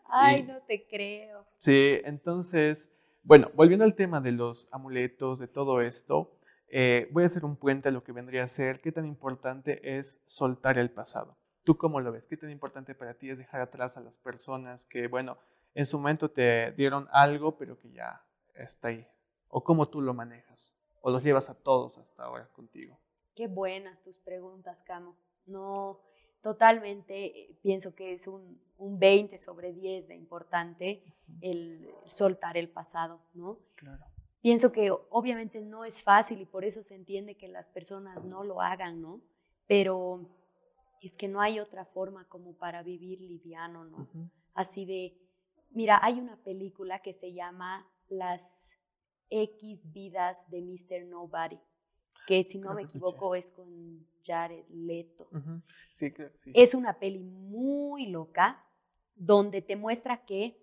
Ay, no te creo. Sí, entonces, bueno, volviendo al tema de los amuletos, de todo esto, eh, voy a hacer un puente a lo que vendría a ser qué tan importante es soltar el pasado. ¿Tú cómo lo ves? ¿Qué tan importante para ti es dejar atrás a las personas que, bueno, en su momento te dieron algo, pero que ya está ahí. O cómo tú lo manejas. O los llevas a todos hasta ahora contigo. Qué buenas tus preguntas, Camo. No, totalmente eh, pienso que es un, un 20 sobre 10 de importante el, soltar el pasado, ¿no? Claro. Pienso que obviamente no es fácil y por eso se entiende que las personas no lo hagan, ¿no? Pero es que no hay otra forma como para vivir liviano, ¿no? Así de, mira, hay una película que se llama Las X vidas de Mr. Nobody, que si no me equivoco es con Jared Leto. sí, sí. Es una peli muy loca donde te muestra que,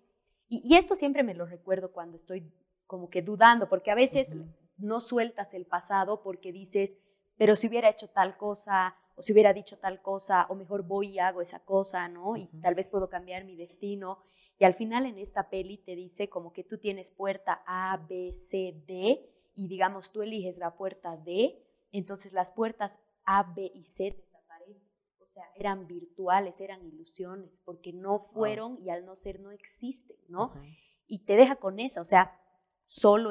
y, esto siempre me lo recuerdo cuando estoy como que dudando, porque a veces no sueltas el pasado porque dices, pero si hubiera hecho tal cosa, o si hubiera dicho tal cosa, o mejor voy y hago esa cosa, ¿no? Y tal vez puedo cambiar mi destino. Y al final en esta peli te dice como que tú tienes puerta A, B, C, D, y digamos tú eliges la puerta D, entonces las puertas A, B y C desaparecen. O sea, eran virtuales, eran ilusiones, porque no fueron y al no ser no existen, ¿no? Y te deja con esa, o sea, solo,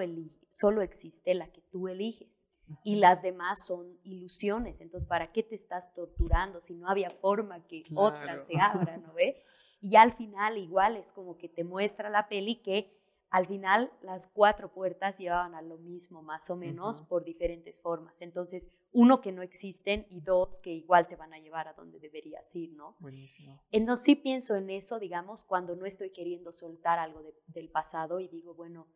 solo existe la que tú eliges y las demás son ilusiones. Entonces, ¿para qué te estás torturando si no había forma que otra se abra, ¿no ve? Y al final igual es como que te muestra la peli que al final las cuatro puertas llevaban a lo mismo, más o menos, por diferentes formas. Entonces, uno que no existen y dos que igual te van a llevar a donde deberías ir, ¿no? Buenísimo. Entonces, sí pienso en eso, digamos, cuando no estoy queriendo soltar algo del pasado y digo, bueno,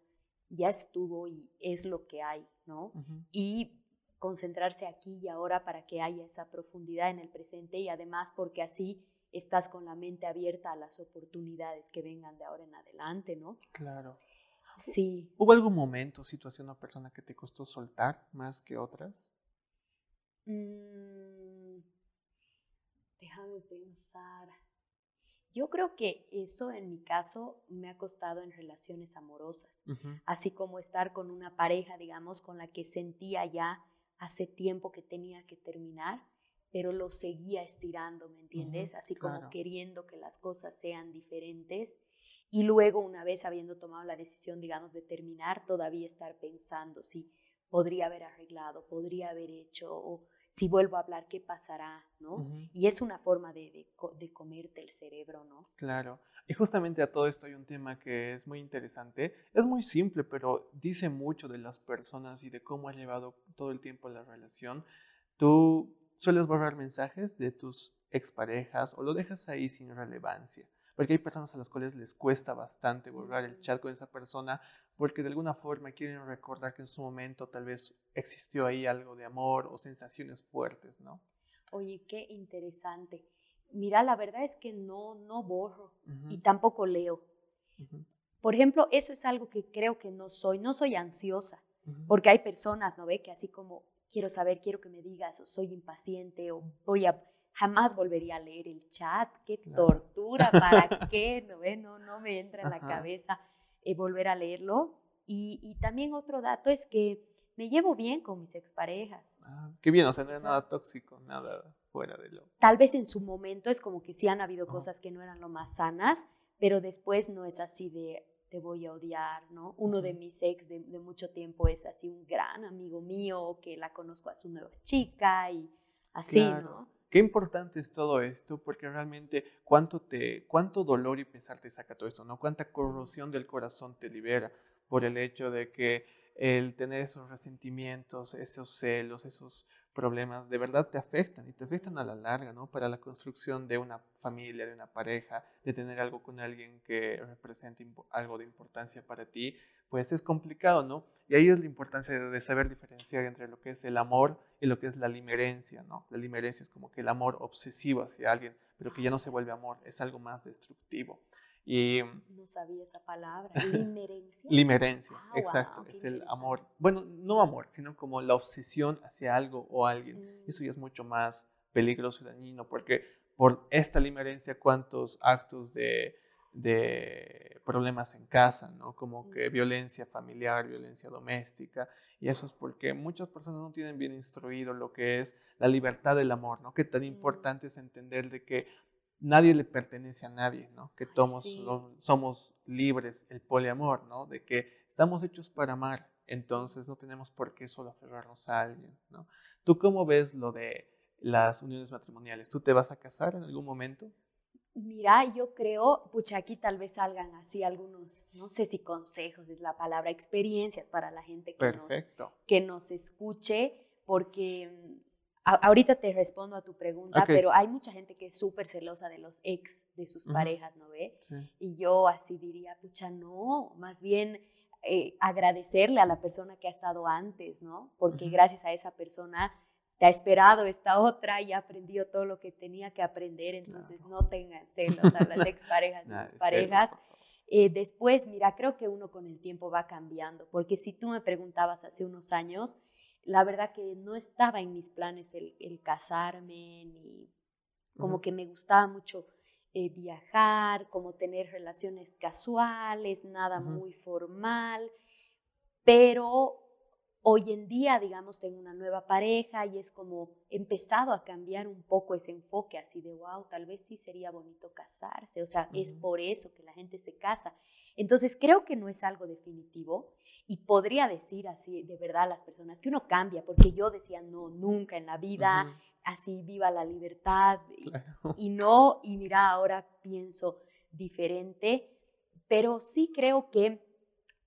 ya estuvo y es lo que hay, ¿no? Y concentrarse aquí y ahora para que haya esa profundidad en el presente y además porque así estás con la mente abierta a las oportunidades que vengan de ahora en adelante, ¿no? Claro. Sí. ¿Hubo algún momento, situación o persona que te costó soltar más que otras? Mm, déjame pensar. Yo creo que eso en mi caso me ha costado en relaciones amorosas, así como estar con una pareja, digamos, con la que sentía ya hace tiempo que tenía que terminar, pero lo seguía estirando, ¿me entiendes? así como queriendo que las cosas sean diferentes y luego una vez habiendo tomado la decisión, digamos, de terminar, todavía estar pensando si podría haber arreglado, podría haber hecho o si vuelvo a hablar, ¿qué pasará? ¿no? Y es una forma de, de, comerte el cerebro, ¿no? Claro. Y justamente a todo esto hay un tema que es muy interesante. Es muy simple, pero dice mucho de las personas y de cómo has llevado todo el tiempo la relación. Tú sueles borrar mensajes de tus exparejas o lo dejas ahí sin relevancia. Porque hay personas a las cuales les cuesta bastante borrar el chat con esa persona porque de alguna forma quieren recordar que en su momento tal vez existió ahí algo de amor o sensaciones fuertes, ¿no? Oye, qué interesante. Mira, la verdad es que no, no borro y tampoco leo. Por ejemplo, eso es algo que creo que no soy. No soy ansiosa, porque hay personas, ¿no ve? Que así como quiero saber, quiero que me digas, o soy impaciente, o voy a jamás volvería a leer el chat, qué tortura, ¿para qué? No, ve? no, no me entra en la cabeza. Eh, volver a leerlo. Y, también otro dato es que me llevo bien con mis exparejas. Ah, qué bien, o sea, no es nada tóxico, nada fuera de lo... Tal vez en su momento es como que sí han habido cosas que no eran lo más sanas, pero después no es así de te voy a odiar, ¿no? Uno de mis ex de, de, mucho tiempo es así un gran amigo mío que la conozco a su nueva chica y así, ¿no? Qué importante es todo esto, porque realmente cuánto, te, cuánto dolor y pesar te saca todo esto, ¿no? Cuánta corrosión del corazón te libera por el hecho de que el tener esos resentimientos, esos celos, esos problemas, de verdad te afectan y te afectan a la larga, ¿no? Para la construcción de una familia, de una pareja, de tener algo con alguien que represente algo de importancia para ti, pues es complicado, ¿no? Y ahí es la importancia de, saber diferenciar entre lo que es el amor y lo que es la limerencia, ¿no? La limerencia es como que el amor obsesivo hacia alguien, pero que ya no se vuelve amor, es algo más destructivo. Y, no sabía esa palabra, limerencia. limerencia, ah, exacto, es el amor, bueno, no amor, sino como la obsesión hacia algo o alguien. Mm. Eso ya es mucho más peligroso y dañino, porque por esta limerencia, ¿cuántos actos de de problemas en casa, ¿no? Como que violencia familiar, violencia doméstica, y eso es porque muchas personas no tienen bien instruido lo que es la libertad del amor, ¿no? Que tan importante es entender de que nadie le pertenece a nadie, ¿no? Que todos somos libres, el poliamor, ¿no? De que estamos hechos para amar entonces no tenemos por qué solo aferrarnos a alguien, ¿no? ¿Tú cómo ves lo de las uniones matrimoniales? ¿Tú te vas a casar en algún momento? Mira, yo creo, pucha, aquí tal vez salgan así algunos, no sé si consejos es la palabra, experiencias para la gente que, nos, que nos escuche, porque mm, ahorita te respondo a tu pregunta, pero hay mucha gente que es súper celosa de los ex de sus parejas, ¿no ve? Y yo así diría, pucha, no, más bien eh, agradecerle a la persona que ha estado antes, ¿no? Porque gracias a esa persona te ha esperado esta otra y ha aprendido todo lo que tenía que aprender, entonces no tengan celos a las exparejas sus parejas. Eh, después, mira, creo que uno con el tiempo va cambiando, porque si tú me preguntabas hace unos años, la verdad que no estaba en mis planes el, casarme, ni como que me gustaba mucho eh, viajar, como tener relaciones casuales, nada muy formal, pero Hoy en día, digamos, tengo una nueva pareja y es como empezado a cambiar un poco ese enfoque así de, wow, tal vez sí sería bonito casarse, o sea, es por eso que la gente se casa. Entonces, creo que no es algo definitivo y podría decir así de verdad a las personas que uno cambia, porque yo decía, no, nunca en la vida, así viva la libertad y no, y mira, ahora pienso diferente, pero sí creo que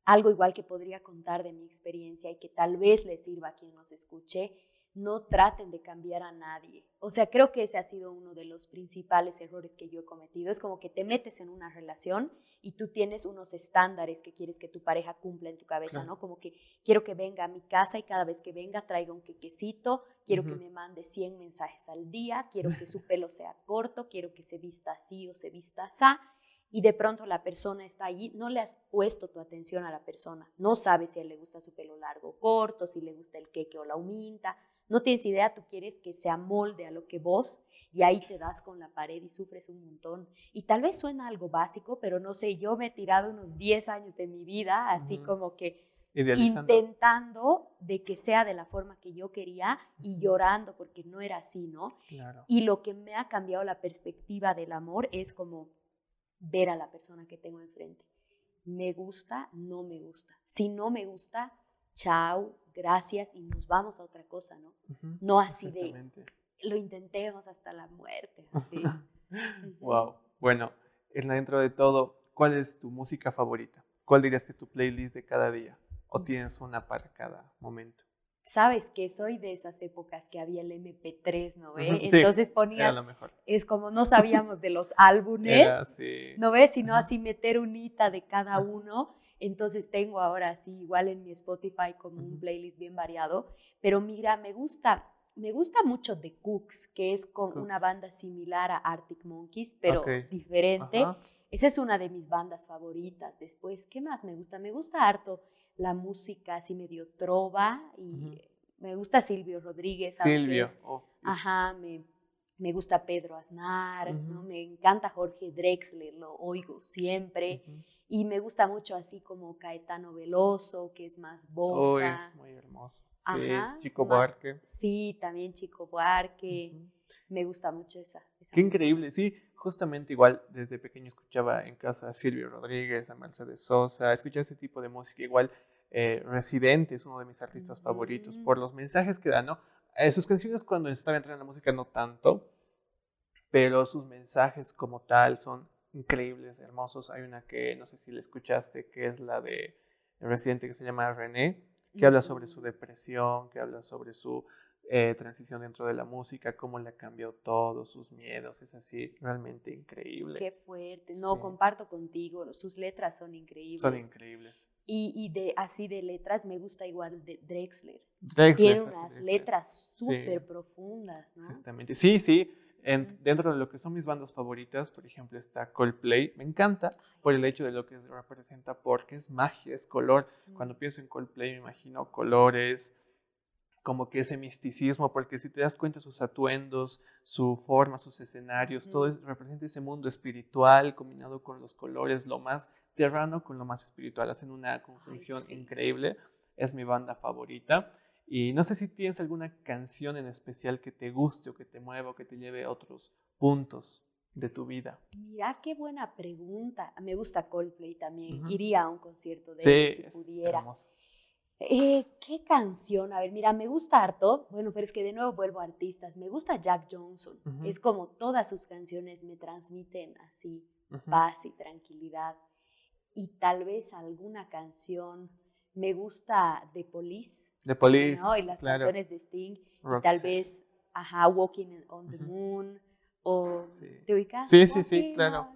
algo igual que podría contar de mi experiencia y que tal vez le sirva a quien nos escuche, no traten de cambiar a nadie. O sea, creo que ese ha sido uno de los principales errores que yo he cometido. Es como que te metes en una relación y tú tienes unos estándares que quieres que tu pareja cumpla en tu cabeza, ¿no? Como que quiero que venga a mi casa y cada vez que venga traiga un quequecito, quiero que me mande 100 mensajes al día, quiero que su pelo sea corto, quiero que se vista así o se vista así y de pronto la persona está allí, no le has puesto tu atención a la persona, no sabes si a él le gusta su pelo largo o corto, si le gusta el queque o la huminta, no tienes idea, tú quieres que se amolde a lo que vos y ahí te das con la pared y sufres un montón. Y tal vez suena algo básico, pero no sé, yo me he tirado unos 10 años de mi vida así como que intentando de que sea de la forma que yo quería y llorando porque no era así, ¿no? Y lo que me ha cambiado la perspectiva del amor es como ver a la persona que tengo enfrente. Me gusta, no me gusta. Si no me gusta, chao, gracias y nos vamos a otra cosa, ¿no? no así de lo intentemos hasta la muerte. Wow. Bueno, en dentro de todo, ¿cuál es tu música favorita? ¿Cuál dirías que es tu playlist de cada día? ¿O tienes una para cada momento? Sabes que soy de esas épocas que había el MP3, ¿no ve? Entonces ponías, es como no sabíamos de los álbumes, ¿no ves? Sino así meter un hita de cada uno. Entonces tengo ahora sí, igual en mi Spotify como un playlist bien variado, pero mira, me gusta, me gusta mucho The Cooks, que es con una banda similar a Arctic Monkeys, pero diferente. Esa es una de mis bandas favoritas. Después, ¿qué más me gusta? Me gusta harto la música así medio trova y me gusta Silvio Rodríguez. Silvio. Oh, ajá, me, me, gusta Pedro Aznar, ¿no? me encanta Jorge Drexler, lo oigo siempre. Y me gusta mucho así como Caetano Veloso, que es más bossa. muy hermoso. Sí, Chico Buarque. Sí, también Chico Buarque. Me gusta mucho esa. Qué increíble, sí justamente igual desde pequeño escuchaba en casa a Silvio Rodríguez, a Mercedes Sosa, escuchaba ese tipo de música. Igual eh, Residente es uno de mis artistas favoritos por los mensajes que dan, ¿no? Eh, sus canciones cuando estaba entrando en la música no tanto, pero sus mensajes como tal son increíbles, hermosos. Hay una que no sé si la escuchaste, que es la de Residente que se llama René, que habla sobre su depresión, que habla sobre su eh, transición dentro de la música, cómo le ha cambiado todo, sus miedos, es así realmente increíble. Qué fuerte, no, comparto contigo, sus letras son increíbles. Son increíbles. Y, y de así de letras me gusta igual de Drexler. Drexler Tiene unas letras súper profundas, ¿no? Exactamente, sí, sí. En, dentro de lo que son mis bandas favoritas, por ejemplo, está Coldplay. Me encanta por el hecho de lo que representa, porque es magia, es color. Cuando pienso en Coldplay me imagino colores, como que ese misticismo, porque si te das cuenta sus atuendos, su forma, sus escenarios, todo representa ese mundo espiritual combinado con los colores, lo más terrano con lo más espiritual, hacen una conjunción increíble, es mi banda favorita. Y no sé si tienes alguna canción en especial que te guste o que te mueva o que te lleve a otros puntos de tu vida. Mira, qué buena pregunta. Me gusta Coldplay también. Iría a un concierto de ellos si pudiera. Eh, ¿Qué canción? A ver, mira, me gusta harto. Bueno, pero es que de nuevo vuelvo a artistas. Me gusta Jack Johnson. Es como todas sus canciones me transmiten así paz y tranquilidad. Y tal vez alguna canción. Me gusta The Police. The Police. ¿no? Y las canciones de Sting. tal vez, ajá, Walking on the Moon. O, ¿te ubicas? Sí, sí, sí, claro.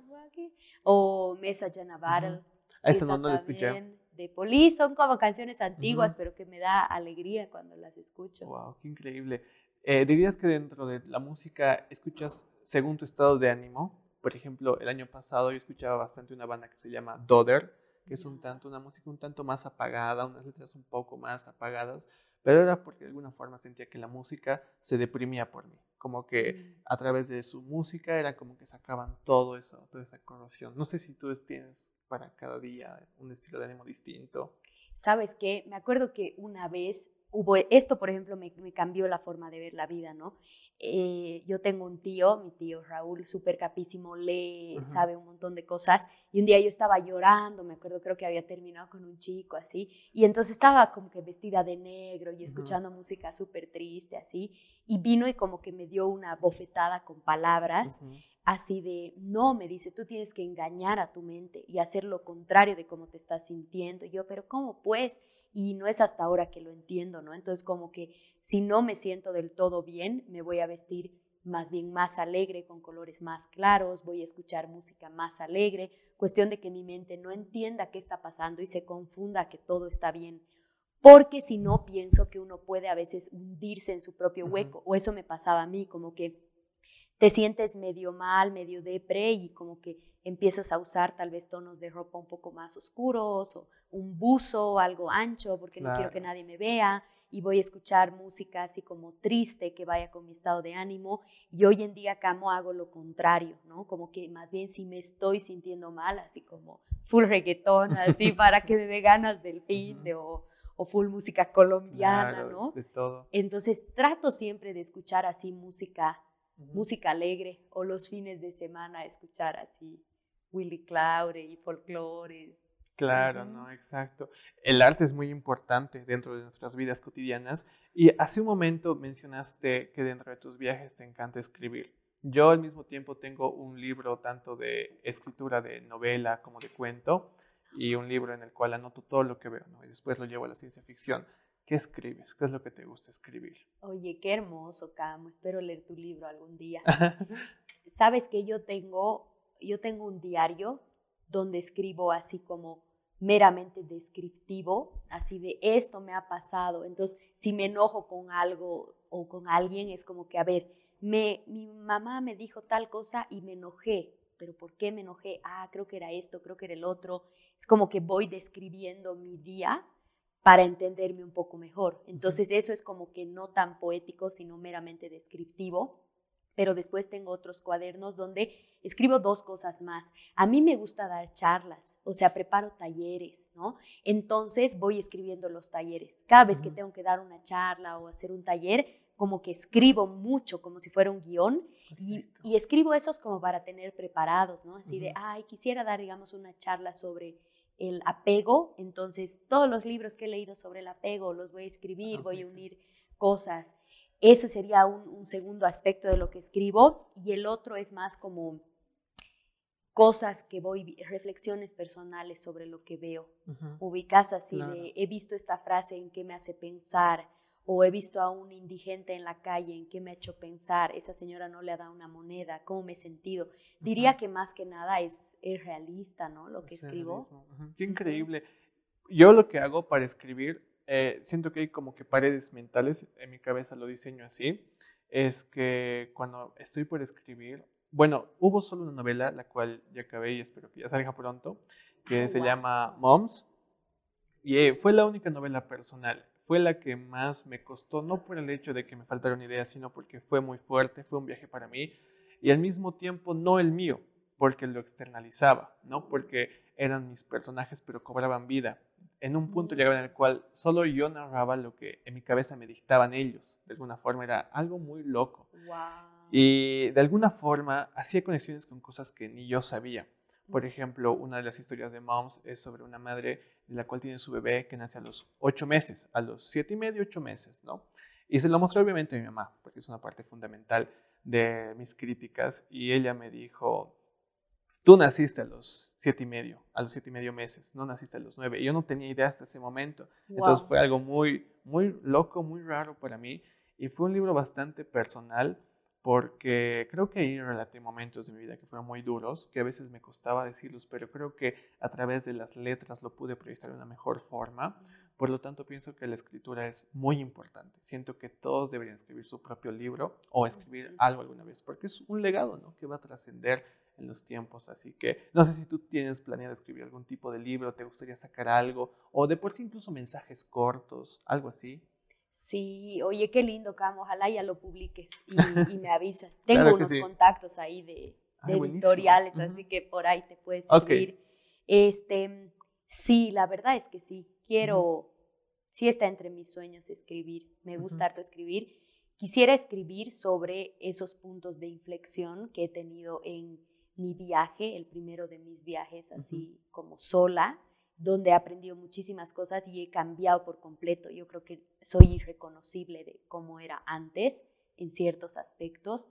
O Message in a Battle. Esa no, no la escuché de Police, son como canciones antiguas, pero que me da alegría cuando las escucho. Wow, qué increíble. Eh, ¿Dirías que dentro de la música escuchas según tu estado de ánimo? Por ejemplo, el año pasado yo escuchaba bastante una banda que se llama Dodder, que es un tanto, una música un tanto más apagada, unas letras un poco más apagadas, pero era porque de alguna forma sentía que la música se deprimía por mí, como que mm. a través de su música era como que sacaban todo eso, toda esa corrosión. No sé si tú tienes para cada día un estilo de ánimo distinto. ¿Sabes qué? Me acuerdo que una vez hubo, esto por ejemplo me, cambió la forma de ver la vida, ¿no? Eh, yo tengo un tío, mi tío Raúl, súper capísimo, lee, sabe un montón de cosas, y un día yo estaba llorando, me acuerdo, creo que había terminado con un chico así, y entonces estaba como que vestida de negro y escuchando música súper triste así, y vino y como que me dio una bofetada con palabras, así de, no, me dice, tú tienes que engañar a tu mente y hacer lo contrario de cómo te estás sintiendo. Y yo, pero ¿cómo pues? Y no es hasta ahora que lo entiendo, ¿no? Entonces como que si no me siento del todo bien, me voy a vestir más bien más alegre, con colores más claros, voy a escuchar música más alegre, cuestión de que mi mente no entienda qué está pasando y se confunda que todo está bien. Porque si no, pienso que uno puede a veces hundirse en su propio hueco, o eso me pasaba a mí, como que te sientes medio mal, medio depre y como que empiezas a usar tal vez tonos de ropa un poco más oscuros o un buzo o algo ancho porque no quiero que nadie me vea y voy a escuchar música así como triste que vaya con mi estado de ánimo y hoy en día camo hago lo contrario, ¿no? Como que más bien si me estoy sintiendo mal, así como full reggaetón, así para que me dé ganas del fin de o, full música colombiana, ¿no? De todo. Entonces trato siempre de escuchar así música música alegre o los fines de semana escuchar así Willy Claure y folclores. Claro, no, exacto. El arte es muy importante dentro de nuestras vidas cotidianas y hace un momento mencionaste que dentro de tus viajes te encanta escribir. Yo al mismo tiempo tengo un libro tanto de escritura de novela como de cuento y un libro en el cual anoto todo lo que veo ¿no? y después lo llevo a la ciencia ficción. ¿Qué escribes? ¿Qué es lo que te gusta escribir? Oye, qué hermoso, Camo. Espero leer tu libro algún día. Sabes que yo tengo, yo tengo un diario donde escribo así como meramente descriptivo, así de esto me ha pasado. Entonces, si me enojo con algo o con alguien, es como que, a ver, me, mi mamá me dijo tal cosa y me enojé, pero ¿por qué me enojé? Ah, creo que era esto, creo que era el otro. Es como que voy describiendo mi día para entenderme un poco mejor. Entonces eso es como que no tan poético, sino meramente descriptivo. Pero después tengo otros cuadernos donde escribo dos cosas más. A mí me gusta dar charlas, o sea, preparo talleres, ¿no? Entonces voy escribiendo los talleres. Cada vez que tengo que dar una charla o hacer un taller, como que escribo mucho, como si fuera un guion, y, escribo esos como para tener preparados, ¿no? Así de, ay, quisiera dar, digamos, una charla sobre el apego, entonces todos los libros que he leído sobre el apego los voy a escribir, voy a unir cosas. Ese sería un, segundo aspecto de lo que escribo y el otro es más como cosas que voy, reflexiones personales sobre lo que veo. Ubicas así de, he visto esta frase en que me hace pensar, o he visto a un indigente en la calle, ¿en qué me ha hecho pensar? Esa señora no le ha dado una moneda, ¿cómo me he sentido? Diría que más que nada es, es realista, ¿no? Lo que escribo. Qué increíble. Yo lo que hago para escribir, eh, siento que hay como que paredes mentales, en mi cabeza lo diseño así, es que cuando estoy por escribir, bueno, hubo solo una novela, la cual ya acabé y espero que ya salga pronto, que se llama Moms, y eh, fue la única novela personal fue la que más me costó, no por el hecho de que me faltaron ideas, sino porque fue muy fuerte, fue un viaje para mí y al mismo tiempo no el mío, porque lo externalizaba, ¿no? Porque eran mis personajes pero cobraban vida. En un punto mm. llegaba en el cual solo yo narraba lo que en mi cabeza me dictaban ellos. De alguna forma era algo muy loco. Y de alguna forma hacía conexiones con cosas que ni yo sabía. Por ejemplo, una de las historias de Moms es sobre una madre de la cual tiene su bebé que nace a los ocho meses, a los siete y medio, ocho meses, ¿no? Y se lo mostró obviamente a mi mamá, porque es una parte fundamental de mis críticas, y ella me dijo, tú naciste a los siete y medio, a los siete y medio meses, no naciste a los nueve. Y yo no tenía idea hasta ese momento. Entonces fue algo muy, muy loco, muy raro para mí, y fue un libro bastante personal, porque creo que ahí relaté momentos de mi vida que fueron muy duros, que a veces me costaba decirlos, pero creo que a través de las letras lo pude proyectar de una mejor forma. Por lo tanto, pienso que la escritura es muy importante. Siento que todos deberían escribir su propio libro o escribir algo alguna vez, porque es un legado ¿no? que va a trascender en los tiempos. Así que no sé si tú tienes planeado escribir algún tipo de libro, te gustaría sacar algo, o de por sí incluso mensajes cortos, algo así. Sí, oye, qué lindo, Cam. Ojalá ya lo publiques y, me avisas. Tengo unos contactos ahí de, editoriales, así que por ahí te puedes escribir. Este, sí, la verdad es que sí. Quiero, sí está entre mis sueños escribir. Me gusta escribir. Quisiera escribir sobre esos puntos de inflexión que he tenido en mi viaje, el primero de mis viajes así como sola donde he aprendido muchísimas cosas y he cambiado por completo. Yo creo que soy irreconocible de cómo era antes en ciertos aspectos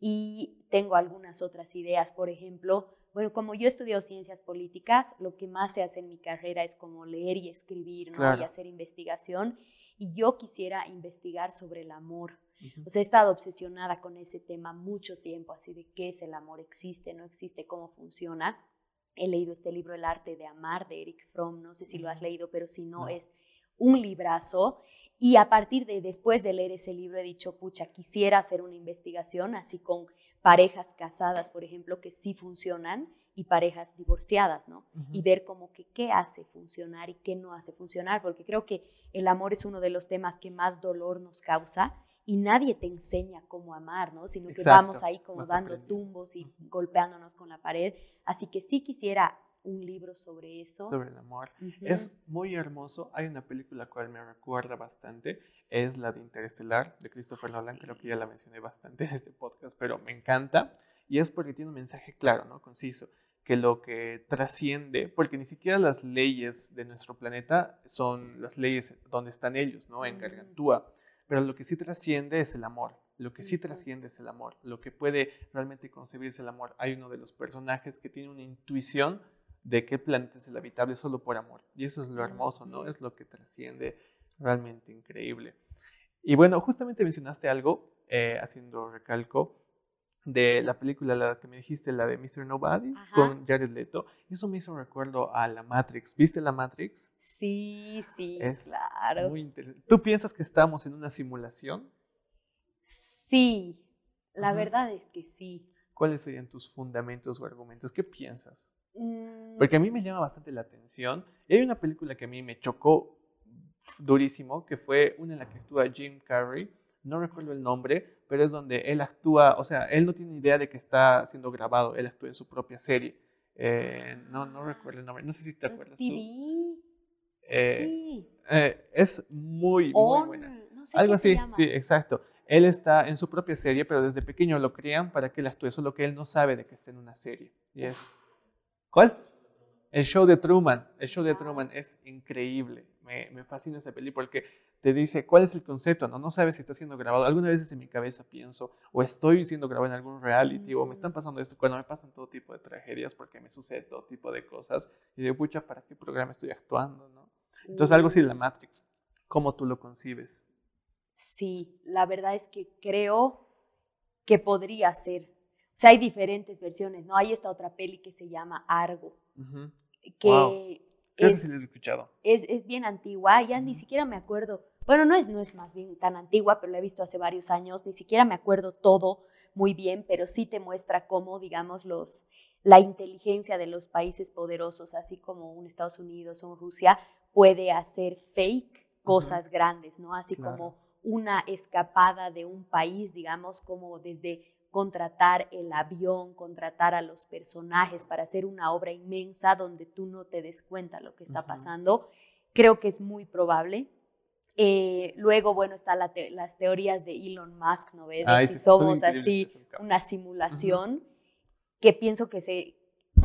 y tengo algunas otras ideas. Por ejemplo, bueno, como yo he estudiado ciencias políticas, lo que más se hace en mi carrera es como leer y escribir ¿no? y hacer investigación. Y yo quisiera investigar sobre el amor. O sea, he estado obsesionada con ese tema mucho tiempo, así de qué es el amor, existe, no existe, cómo funciona. He leído este libro El arte de amar de Eric Fromm, no sé si lo has leído, pero si no, es un librazo. Y a partir de después de leer ese libro he dicho, pucha, quisiera hacer una investigación así con parejas casadas, por ejemplo, que sí funcionan y parejas divorciadas, ¿no? Y ver como que qué hace funcionar y qué no hace funcionar, porque creo que el amor es uno de los temas que más dolor nos causa y nadie te enseña cómo amar, ¿no? Sino que vamos ahí como dando tumbos y golpeándonos con la pared. Así que sí quisiera un libro sobre eso. Sobre el amor. Es muy hermoso. Hay una película cual me recuerda bastante. Es la de Interestelar, de Christopher Nolan. Creo que ya la mencioné bastante en este podcast, pero me encanta. Y es porque tiene un mensaje claro, ¿no? Conciso. Que lo que trasciende, porque ni siquiera las leyes de nuestro planeta son las leyes donde están ellos, ¿no? En Gargantúa pero lo que sí trasciende es el amor. Lo que sí trasciende es el amor. Lo que puede realmente concebirse el amor. Hay uno de los personajes que tiene una intuición de qué planeta es el habitable solo por amor. Y eso es lo hermoso, ¿no? Es lo que trasciende realmente increíble. Y bueno, justamente mencionaste algo, eh, haciendo recalco, de la película la que me dijiste, la de Mr. Nobody, con Jared Leto. Eso me hizo recuerdo a la Matrix. ¿Viste la Matrix? Sí, sí, claro. Muy interesante. ¿Tú piensas que estamos en una simulación? Sí, la verdad es que sí. ¿Cuáles serían tus fundamentos o argumentos? ¿Qué piensas? Mm. Porque a mí me llama bastante la atención. Y hay una película que a mí me chocó durísimo, que fue una en la que actúa Jim Carrey no recuerdo el nombre, pero es donde él actúa, o sea, él no tiene idea de que está siendo grabado, él actúa en su propia serie. Eh, no, no recuerdo el nombre, no sé si te acuerdas. TV. Eh, sí. Eh, es muy, muy buena. Algo así, sí, exacto. Él está en su propia serie, pero desde pequeño lo crían para que él actúe, solo que él no sabe de que está en una serie. Y es... ¿Cuál? El show de Truman. El show de Truman es increíble. Me, me fascina esa peli porque te dice cuál es el concepto, ¿no? No sabes si está siendo grabado. Algunas veces en mi cabeza pienso, o estoy siendo grabado en algún reality, o me están pasando esto, cuando me pasan todo tipo de tragedias, porque me sucede todo tipo de cosas, y digo, pucha, ¿para qué programa estoy actuando, no? Entonces, algo así, la Matrix, ¿cómo tú lo concibes? Sí, la verdad es que creo que podría ser. O sea, hay diferentes versiones, ¿no? Hay esta otra peli que se llama Argo, que es, escuchado. Es, es, bien antigua, ya ni siquiera me acuerdo. Bueno, no es, no es más bien tan antigua, pero la he visto hace varios años. Ni siquiera me acuerdo todo muy bien, pero sí te muestra cómo, digamos, los, la inteligencia de los países poderosos, así como un Estados Unidos o Rusia, puede hacer fake cosas grandes, ¿no? Así como una escapada de un país, digamos, como desde contratar el avión, contratar a los personajes para hacer una obra inmensa donde tú no te des cuenta lo que está pasando. Creo que es muy probable. Eh, luego, bueno, están las teorías de Elon Musk, ¿no ves? si somos así una simulación, que pienso que se,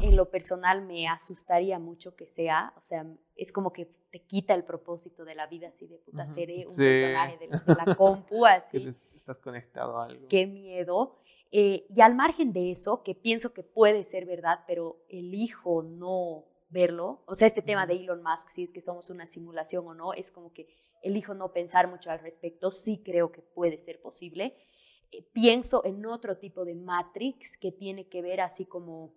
en lo personal me asustaría mucho que sea, o sea, es como que te quita el propósito de la vida así de puta, seré un personaje de la, compu así. estás conectado a algo. Qué miedo. Eh, y al margen de eso, que pienso que puede ser verdad, pero elijo no verlo, o sea, este tema de Elon Musk, si es que somos una simulación o no, es como que elijo no pensar mucho al respecto, sí creo que puede ser posible. Eh, pienso en otro tipo de Matrix que tiene que ver así como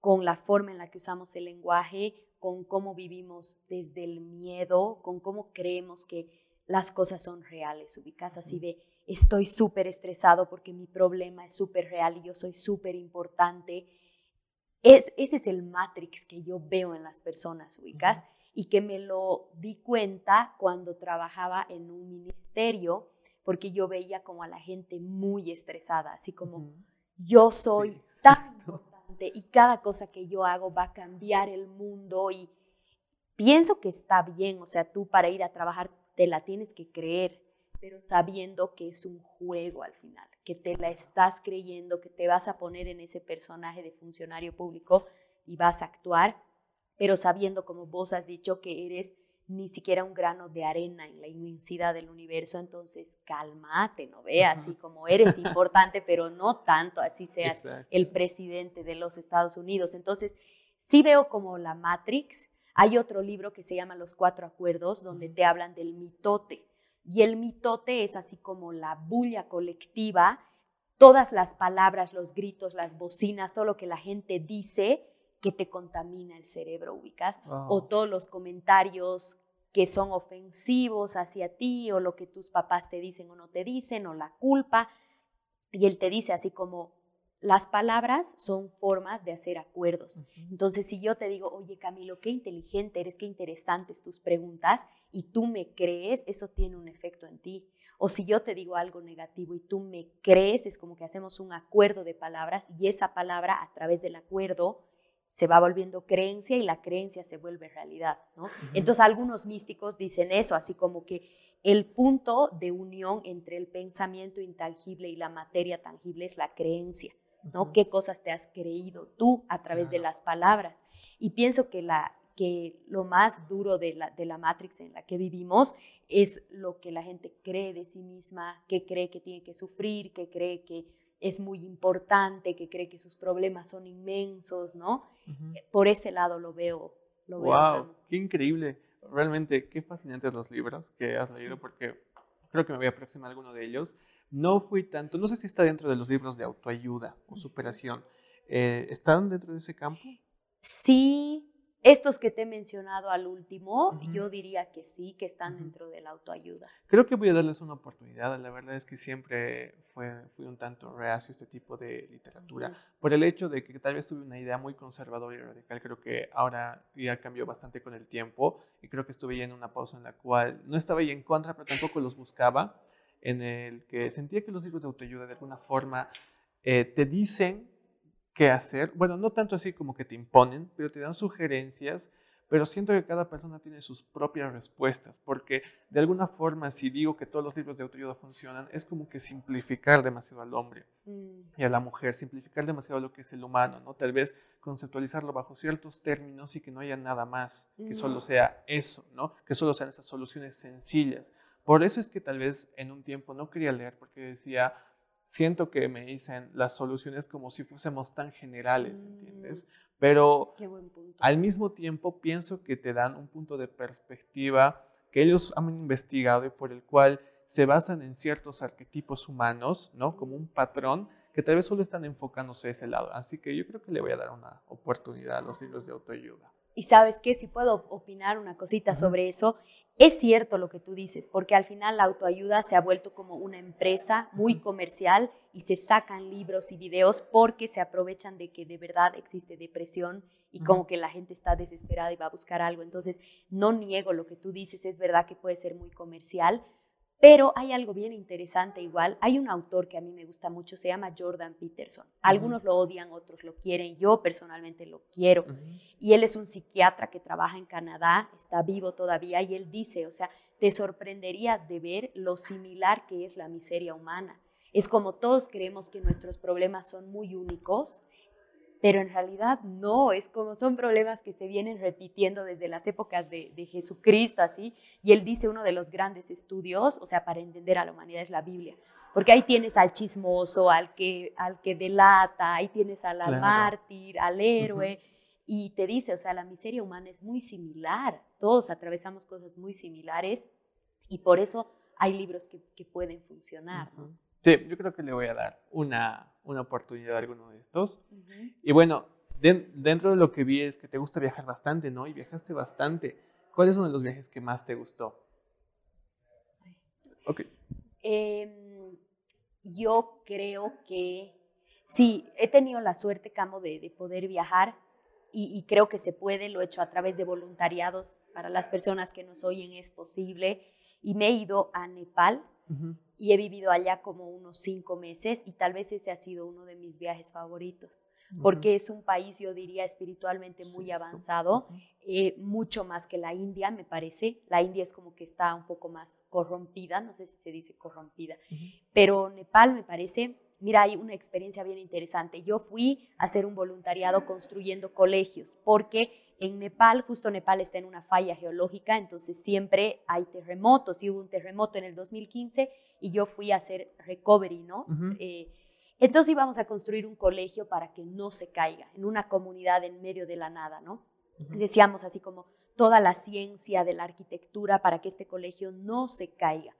con la forma en la que usamos el lenguaje, con cómo vivimos desde el miedo, con cómo creemos que las cosas son reales, ubicas así de estoy súper estresado porque mi problema es súper real y yo soy súper importante. Es, ese es el matrix que yo veo en las personas, ubicas, y que me lo di cuenta cuando trabajaba en un ministerio, porque yo veía como a la gente muy estresada, así como yo soy tan y cada cosa que yo hago va a cambiar el mundo y pienso que está bien, o sea, tú para ir a trabajar te la tienes que creer, pero sabiendo que es un juego al final, que te la estás creyendo, que te vas a poner en ese personaje de funcionario público y vas a actuar, pero sabiendo, como vos has dicho, que eres ni siquiera un grano de arena en la inmensidad del universo, entonces cálmate, no veas así como eres importante, pero no tanto, así seas el presidente de los Estados Unidos. Entonces, sí veo como la Matrix. Hay otro libro que se llama Los Cuatro Acuerdos, donde te hablan del mitote. Y el mitote es así como la bulla colectiva, todas las palabras, los gritos, las bocinas, todo lo que la gente dice, que te contamina el cerebro, ubicas, o todos los comentarios que son ofensivos hacia ti, o lo que tus papás te dicen o no te dicen, o la culpa. Y él te dice así como, las palabras son formas de hacer acuerdos. Entonces, si yo te digo, oye Camilo, qué inteligente eres, qué interesantes tus preguntas, y tú me crees, eso tiene un efecto en ti. O si yo te digo algo negativo y tú me crees, es como que hacemos un acuerdo de palabras y esa palabra a través del acuerdo se va volviendo creencia y la creencia se vuelve realidad, ¿no? Entonces algunos místicos dicen eso, así como que el punto de unión entre el pensamiento intangible y la materia tangible es la creencia, ¿no? ¿Qué cosas te has creído tú a través de las palabras? Y pienso que, la, que lo más duro de la, de la Matrix en la que vivimos es lo que la gente cree de sí misma, que cree que tiene que sufrir, que cree que es muy importante, que cree que sus problemas son inmensos, ¿no? Eh, por ese lado lo veo. Lo wow, qué increíble. Realmente, qué fascinantes los libros que has leído, porque creo que me voy a aproximar a alguno de ellos. No fui tanto, no sé si está dentro de los libros de autoayuda o superación. Eh, ¿Están dentro de ese campo? Sí, estos que te he mencionado al último, yo diría que sí, que están dentro de la autoayuda. Creo que voy a darles una oportunidad. La verdad es que siempre fue, fui un tanto reacio a este tipo de literatura. Por el hecho de que tal vez tuve una idea muy conservadora y radical. Creo que ahora ya cambió bastante con el tiempo. Y creo que estuve ya en una pausa en la cual no estaba ahí en contra, pero tampoco los buscaba. En el que sentía que los libros de autoayuda de alguna forma eh, te dicen qué hacer. Bueno, no tanto así como que te imponen, pero te dan sugerencias, pero siento que cada persona tiene sus propias respuestas, porque de alguna forma si digo que todos los libros de autoayuda funcionan, es como que simplificar demasiado al hombre mm. y a la mujer, simplificar demasiado lo que es el humano, ¿no? Tal vez conceptualizarlo bajo ciertos términos y que no haya nada más, que solo mm. sea eso, ¿no? Que solo sean esas soluciones sencillas. Por eso es que tal vez en un tiempo no quería leer, porque decía, siento que me dicen las soluciones como si fuésemos tan generales, ¿entiendes? Mm, Pero al mismo tiempo pienso que te dan un punto de perspectiva que ellos han investigado y por el cual se basan en ciertos arquetipos humanos, ¿no? Como un patrón que tal vez solo están enfocándose a ese lado. Así que yo creo que le voy a dar una oportunidad a los libros de autoayuda. Y sabes qué, si puedo opinar una cosita sobre eso, es cierto lo que tú dices, porque al final la autoayuda se ha vuelto como una empresa muy comercial y se sacan libros y videos porque se aprovechan de que de verdad existe depresión y como que la gente está desesperada y va a buscar algo. Entonces, no niego lo que tú dices, es verdad que puede ser muy comercial, pero hay algo bien interesante igual. Hay un autor que a mí me gusta mucho, se llama Jordan Peterson. Algunos lo odian, otros lo quieren. Yo personalmente lo quiero. Y él es un psiquiatra que trabaja en Canadá, está vivo todavía, y él dice, o sea, te sorprenderías de ver lo similar que es la miseria humana. Es como todos creemos que nuestros problemas son muy únicos, pero en realidad no, es como son problemas que se vienen repitiendo desde las épocas de, Jesucristo, así, y él dice uno de los grandes estudios, o sea, para entender a la humanidad es la Biblia, porque ahí tienes al chismoso, al que, al que delata, ahí tienes a la mártir, al héroe, y te dice, o sea, la miseria humana es muy similar, todos atravesamos cosas muy similares, y por eso hay libros que, pueden funcionar, ¿no? Sí, yo creo que le voy a dar una, una oportunidad a alguno de estos. Y bueno, dentro de lo que vi es que te gusta viajar bastante, ¿no? Y viajaste bastante. ¿Cuál es uno de los viajes que más te gustó? Ok. Em, yo creo que sí, he tenido la suerte, Camo, de, poder viajar y, creo que se puede, lo he hecho a través de voluntariados. Para las personas que nos oyen es posible. Y me he ido a Nepal y he vivido allá como unos cinco meses y tal vez ese ha sido uno de mis viajes favoritos, porque es un país, yo diría, espiritualmente muy avanzado, eh, mucho más que la India, me parece. La India es como que está un poco más corrompida, no sé si se dice corrompida, pero Nepal me parece mira, hay una experiencia bien interesante. Yo fui a hacer un voluntariado construyendo colegios, porque en Nepal, justo Nepal está en una falla geológica, entonces siempre hay terremotos, y hubo un terremoto en el 2015 y yo fui a hacer recovery, ¿no? Eh, entonces íbamos a construir un colegio para que no se caiga, en una comunidad en medio de la nada, ¿no? Decíamos así como toda la ciencia de la arquitectura para que este colegio no se caiga.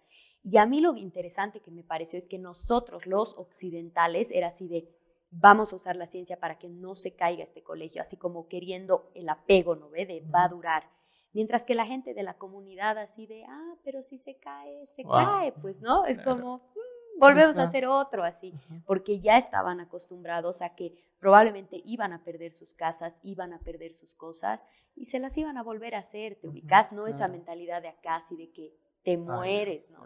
Y a mí lo interesante que me pareció es que nosotros, los occidentales, era así de, vamos a usar la ciencia para que no se caiga este colegio, así como queriendo el apego, ¿no ve? De va a durar. Mientras que la gente de la comunidad así de, ah, pero si se cae, se cae, pues, ¿no? Es como, mm, volvemos a hacer otro así, porque ya estaban acostumbrados a que probablemente iban a perder sus casas, iban a perder sus cosas y se las iban a volver a hacer, te ubicas, no esa mentalidad de acá, así de que te mueres, ¿no?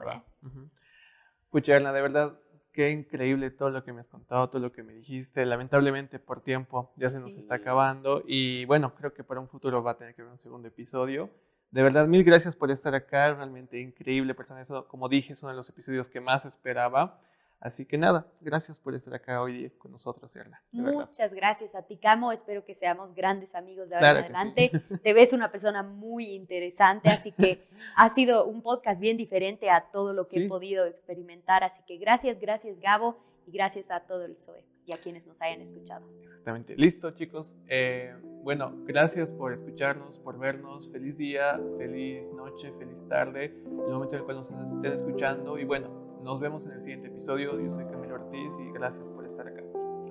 Pucha, de verdad, qué increíble todo lo que me has contado, todo lo que me dijiste. Lamentablemente por tiempo ya se nos está acabando y bueno, creo que para un futuro va a tener que haber un segundo episodio. De verdad, mil gracias por estar acá, realmente increíble persona. Eso, como dije, es uno de los episodios que más esperaba. Así que nada, gracias por estar acá hoy con nosotros, Erna. Muchas gracias a ti, Camo. Espero que seamos grandes amigos de ahora en adelante. Te ves una persona muy interesante, así que ha sido un podcast bien diferente a todo lo que he podido experimentar. Así que gracias, gracias, Gabo, y gracias a todo el SOE y a quienes nos hayan escuchado. Exactamente. Listo, chicos. Eh, bueno, gracias por escucharnos, por vernos. Feliz día, feliz noche, feliz tarde, el momento en el cual nos estén escuchando. Y bueno, nos vemos en el siguiente episodio. Yo soy Camilo Ortiz y gracias por estar acá.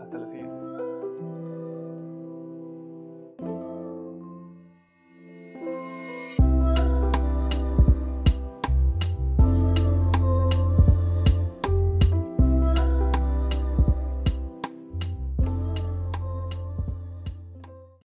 Hasta la siguiente.